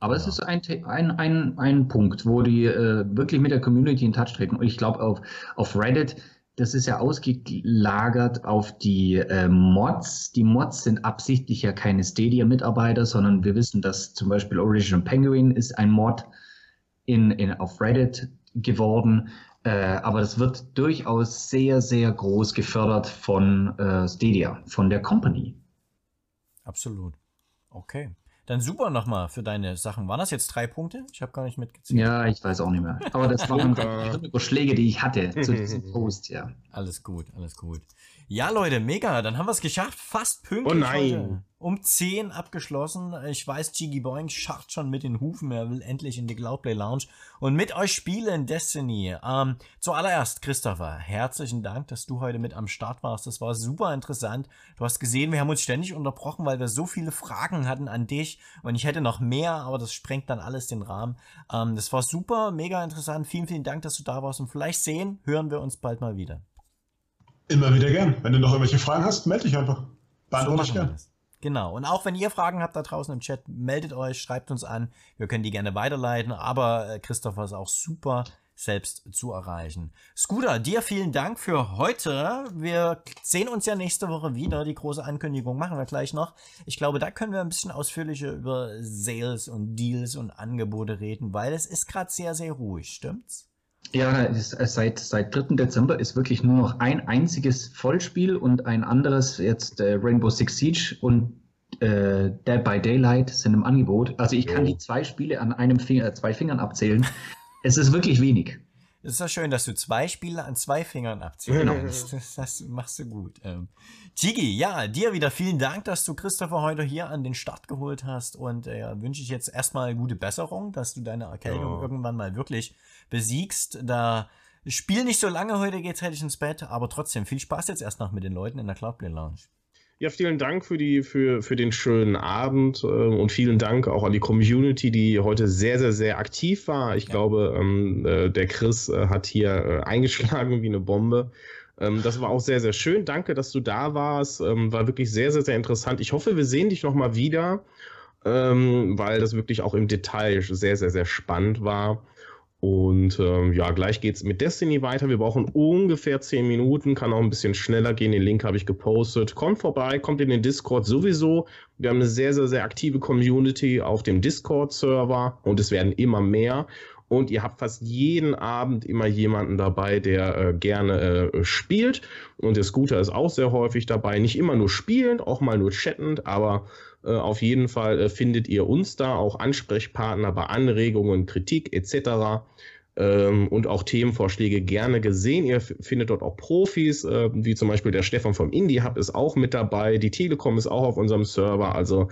Aber ja. es ist ein, ein, ein, ein Punkt, wo die äh, wirklich mit der Community in Touch treten. Und ich glaube, auf, auf Reddit das ist ja ausgelagert auf die äh, Mods. Die Mods sind absichtlich ja keine Stadia-Mitarbeiter, sondern wir wissen, dass zum Beispiel Original Penguin ist ein Mod in, in, auf Reddit geworden. Äh, aber das wird durchaus sehr, sehr groß gefördert von äh, Stadia, von der Company. Absolut. Okay. Dann super nochmal für deine Sachen. Waren das jetzt drei Punkte? Ich habe gar nicht mitgezählt. Ja, ich weiß auch nicht mehr. Aber das waren die Überschläge, die ich hatte zu diesem Post, ja. Alles gut, alles gut. Ja, Leute, mega. Dann haben wir es geschafft. Fast pünktlich. Oh nein. Heute. Um 10 abgeschlossen. Ich weiß, Jiggy Boing scharrt schon mit den Hufen. Er will endlich in die Cloudplay Lounge und mit euch spielen Destiny. Ähm, zuallererst, Christopher, herzlichen Dank, dass du heute mit am Start warst. Das war super interessant. Du hast gesehen, wir haben uns ständig unterbrochen, weil wir so viele Fragen hatten an dich. Und ich hätte noch mehr, aber das sprengt dann alles den Rahmen. Ähm, das war super, mega interessant. Vielen, vielen Dank, dass du da warst. Und vielleicht sehen, hören wir uns bald mal wieder. Immer wieder gern. Wenn du noch irgendwelche Fragen hast, melde dich einfach. Beantworte so ich gern. Genau. Und auch wenn ihr Fragen habt da draußen im Chat, meldet euch, schreibt uns an. Wir können die gerne weiterleiten. Aber äh, Christopher ist auch super selbst zu erreichen. Scooter, dir vielen Dank für heute. Wir sehen uns ja nächste Woche wieder. Die große Ankündigung machen wir gleich noch. Ich glaube, da können wir ein bisschen ausführlicher über Sales und Deals und Angebote reden, weil es ist gerade sehr, sehr ruhig, stimmt's? Ja, es, seit, seit 3. Dezember ist wirklich nur noch ein einziges Vollspiel und ein anderes, jetzt äh, Rainbow Six Siege und äh, Dead by Daylight sind im Angebot. Also ich kann oh. die zwei Spiele an einem Finger, zwei Fingern abzählen. es ist wirklich wenig. Es ist ja schön, dass du zwei Spiele an zwei Fingern abzählen genau. Das, das, machst du gut. Ähm, Tigi, ja, dir wieder vielen Dank, dass du Christopher heute hier an den Start geholt hast und äh, wünsche ich jetzt erstmal gute Besserung, dass du deine Erkältung ja. irgendwann mal wirklich besiegst. Da spiel nicht so lange, heute geht's ich ins Bett, aber trotzdem viel Spaß jetzt erst noch mit den Leuten in der Cloudplay Lounge. Ja, vielen Dank für, die, für, für den schönen Abend äh, und vielen Dank auch an die Community, die heute sehr, sehr, sehr aktiv war. Ich ja. glaube, ähm, äh, der Chris äh, hat hier äh, eingeschlagen wie eine Bombe. Ähm, das war auch sehr, sehr schön. Danke, dass du da warst. Ähm, war wirklich sehr, sehr, sehr interessant. Ich hoffe, wir sehen dich nochmal wieder, ähm, weil das wirklich auch im Detail sehr, sehr, sehr spannend war. Und ähm, ja, gleich geht's mit Destiny weiter. Wir brauchen ungefähr 10 Minuten, kann auch ein bisschen schneller gehen. Den Link habe ich gepostet. Kommt vorbei, kommt in den Discord sowieso. Wir haben eine sehr, sehr, sehr aktive Community auf dem Discord-Server und es werden immer mehr. Und ihr habt fast jeden Abend immer jemanden dabei, der äh, gerne äh, spielt. Und der Scooter ist auch sehr häufig dabei. Nicht immer nur spielend, auch mal nur chattend, aber auf jeden Fall äh, findet ihr uns da, auch Ansprechpartner bei Anregungen, Kritik etc. Ähm, und auch Themenvorschläge gerne gesehen. Ihr findet dort auch Profis, äh, wie zum Beispiel der Stefan vom Indie Hub ist auch mit dabei. Die Telekom ist auch auf unserem Server. Also,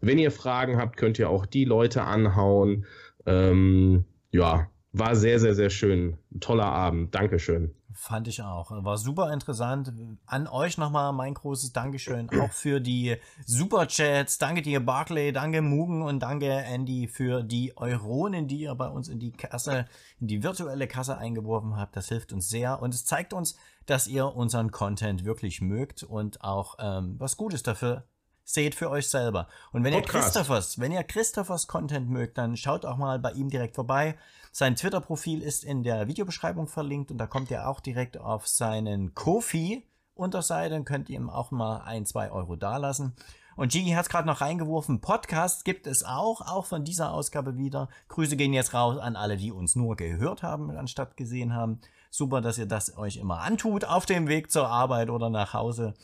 wenn ihr Fragen habt, könnt ihr auch die Leute anhauen. Ähm, ja, war sehr, sehr, sehr schön. Toller Abend. Dankeschön. Fand ich auch. War super interessant. An euch nochmal mein großes Dankeschön. Auch für die Superchats. Danke dir, Barclay. Danke, Mugen. Und danke, Andy, für die Euronen, die ihr bei uns in die Kasse, in die virtuelle Kasse eingeworfen habt. Das hilft uns sehr. Und es zeigt uns, dass ihr unseren Content wirklich mögt und auch ähm, was Gutes dafür seht für euch selber. Und wenn Podcast. ihr Christophers, wenn ihr Christophers Content mögt, dann schaut auch mal bei ihm direkt vorbei. Sein Twitter-Profil ist in der Videobeschreibung verlinkt und da kommt ihr auch direkt auf seinen Kofi Unterseite. Dann könnt ihr ihm auch mal ein, zwei Euro dalassen. Und Gigi hat es gerade noch reingeworfen. Podcast gibt es auch, auch von dieser Ausgabe wieder. Grüße gehen jetzt raus an alle, die uns nur gehört haben, anstatt gesehen haben. Super, dass ihr das euch immer antut auf dem Weg zur Arbeit oder nach Hause.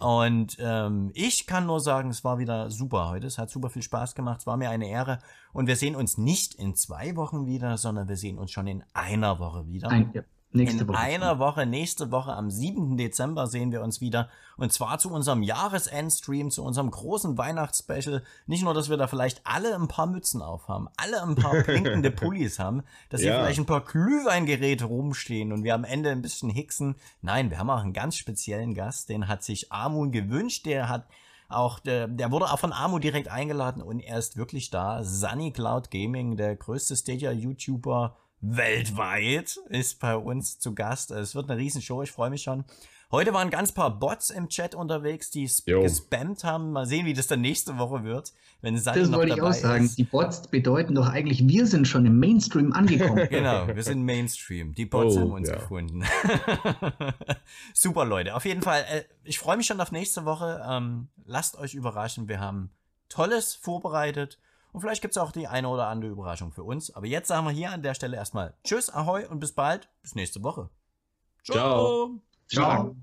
Und ähm, ich kann nur sagen, es war wieder super heute. Es hat super viel Spaß gemacht. Es war mir eine Ehre. Und wir sehen uns nicht in zwei Wochen wieder, sondern wir sehen uns schon in einer Woche wieder. Ja. Nächste in Woche. einer Woche, nächste Woche am 7. Dezember sehen wir uns wieder. Und zwar zu unserem Jahresendstream, zu unserem großen Weihnachtsspecial. Nicht nur, dass wir da vielleicht alle ein paar Mützen aufhaben, alle ein paar blinkende Pullis haben, dass hier ja. vielleicht ein paar Glühweingeräte rumstehen und wir am Ende ein bisschen hixen. Nein, wir haben auch einen ganz speziellen Gast, den hat sich Amun gewünscht. Der hat auch, der, der wurde auch von Amu direkt eingeladen und er ist wirklich da. Sunny Cloud Gaming, der größte Stadia-YouTuber weltweit ist bei uns zu Gast. Es wird eine Riesenshow, ich freue mich schon. Heute waren ganz paar Bots im Chat unterwegs, die jo. gespammt haben. Mal sehen, wie das dann nächste Woche wird, wenn Sally Das wollte ich auch sagen. Ist. Die Bots bedeuten doch eigentlich, wir sind schon im Mainstream angekommen. genau, wir sind Mainstream. Die Bots oh, haben uns ja. gefunden. Super, Leute. Auf jeden Fall, äh, ich freue mich schon auf nächste Woche. Ähm, lasst euch überraschen. Wir haben Tolles vorbereitet. Und vielleicht gibt es auch die eine oder andere Überraschung für uns. Aber jetzt sagen wir hier an der Stelle erstmal Tschüss, Ahoi und bis bald. Bis nächste Woche. Ciao. Ciao. Ciao.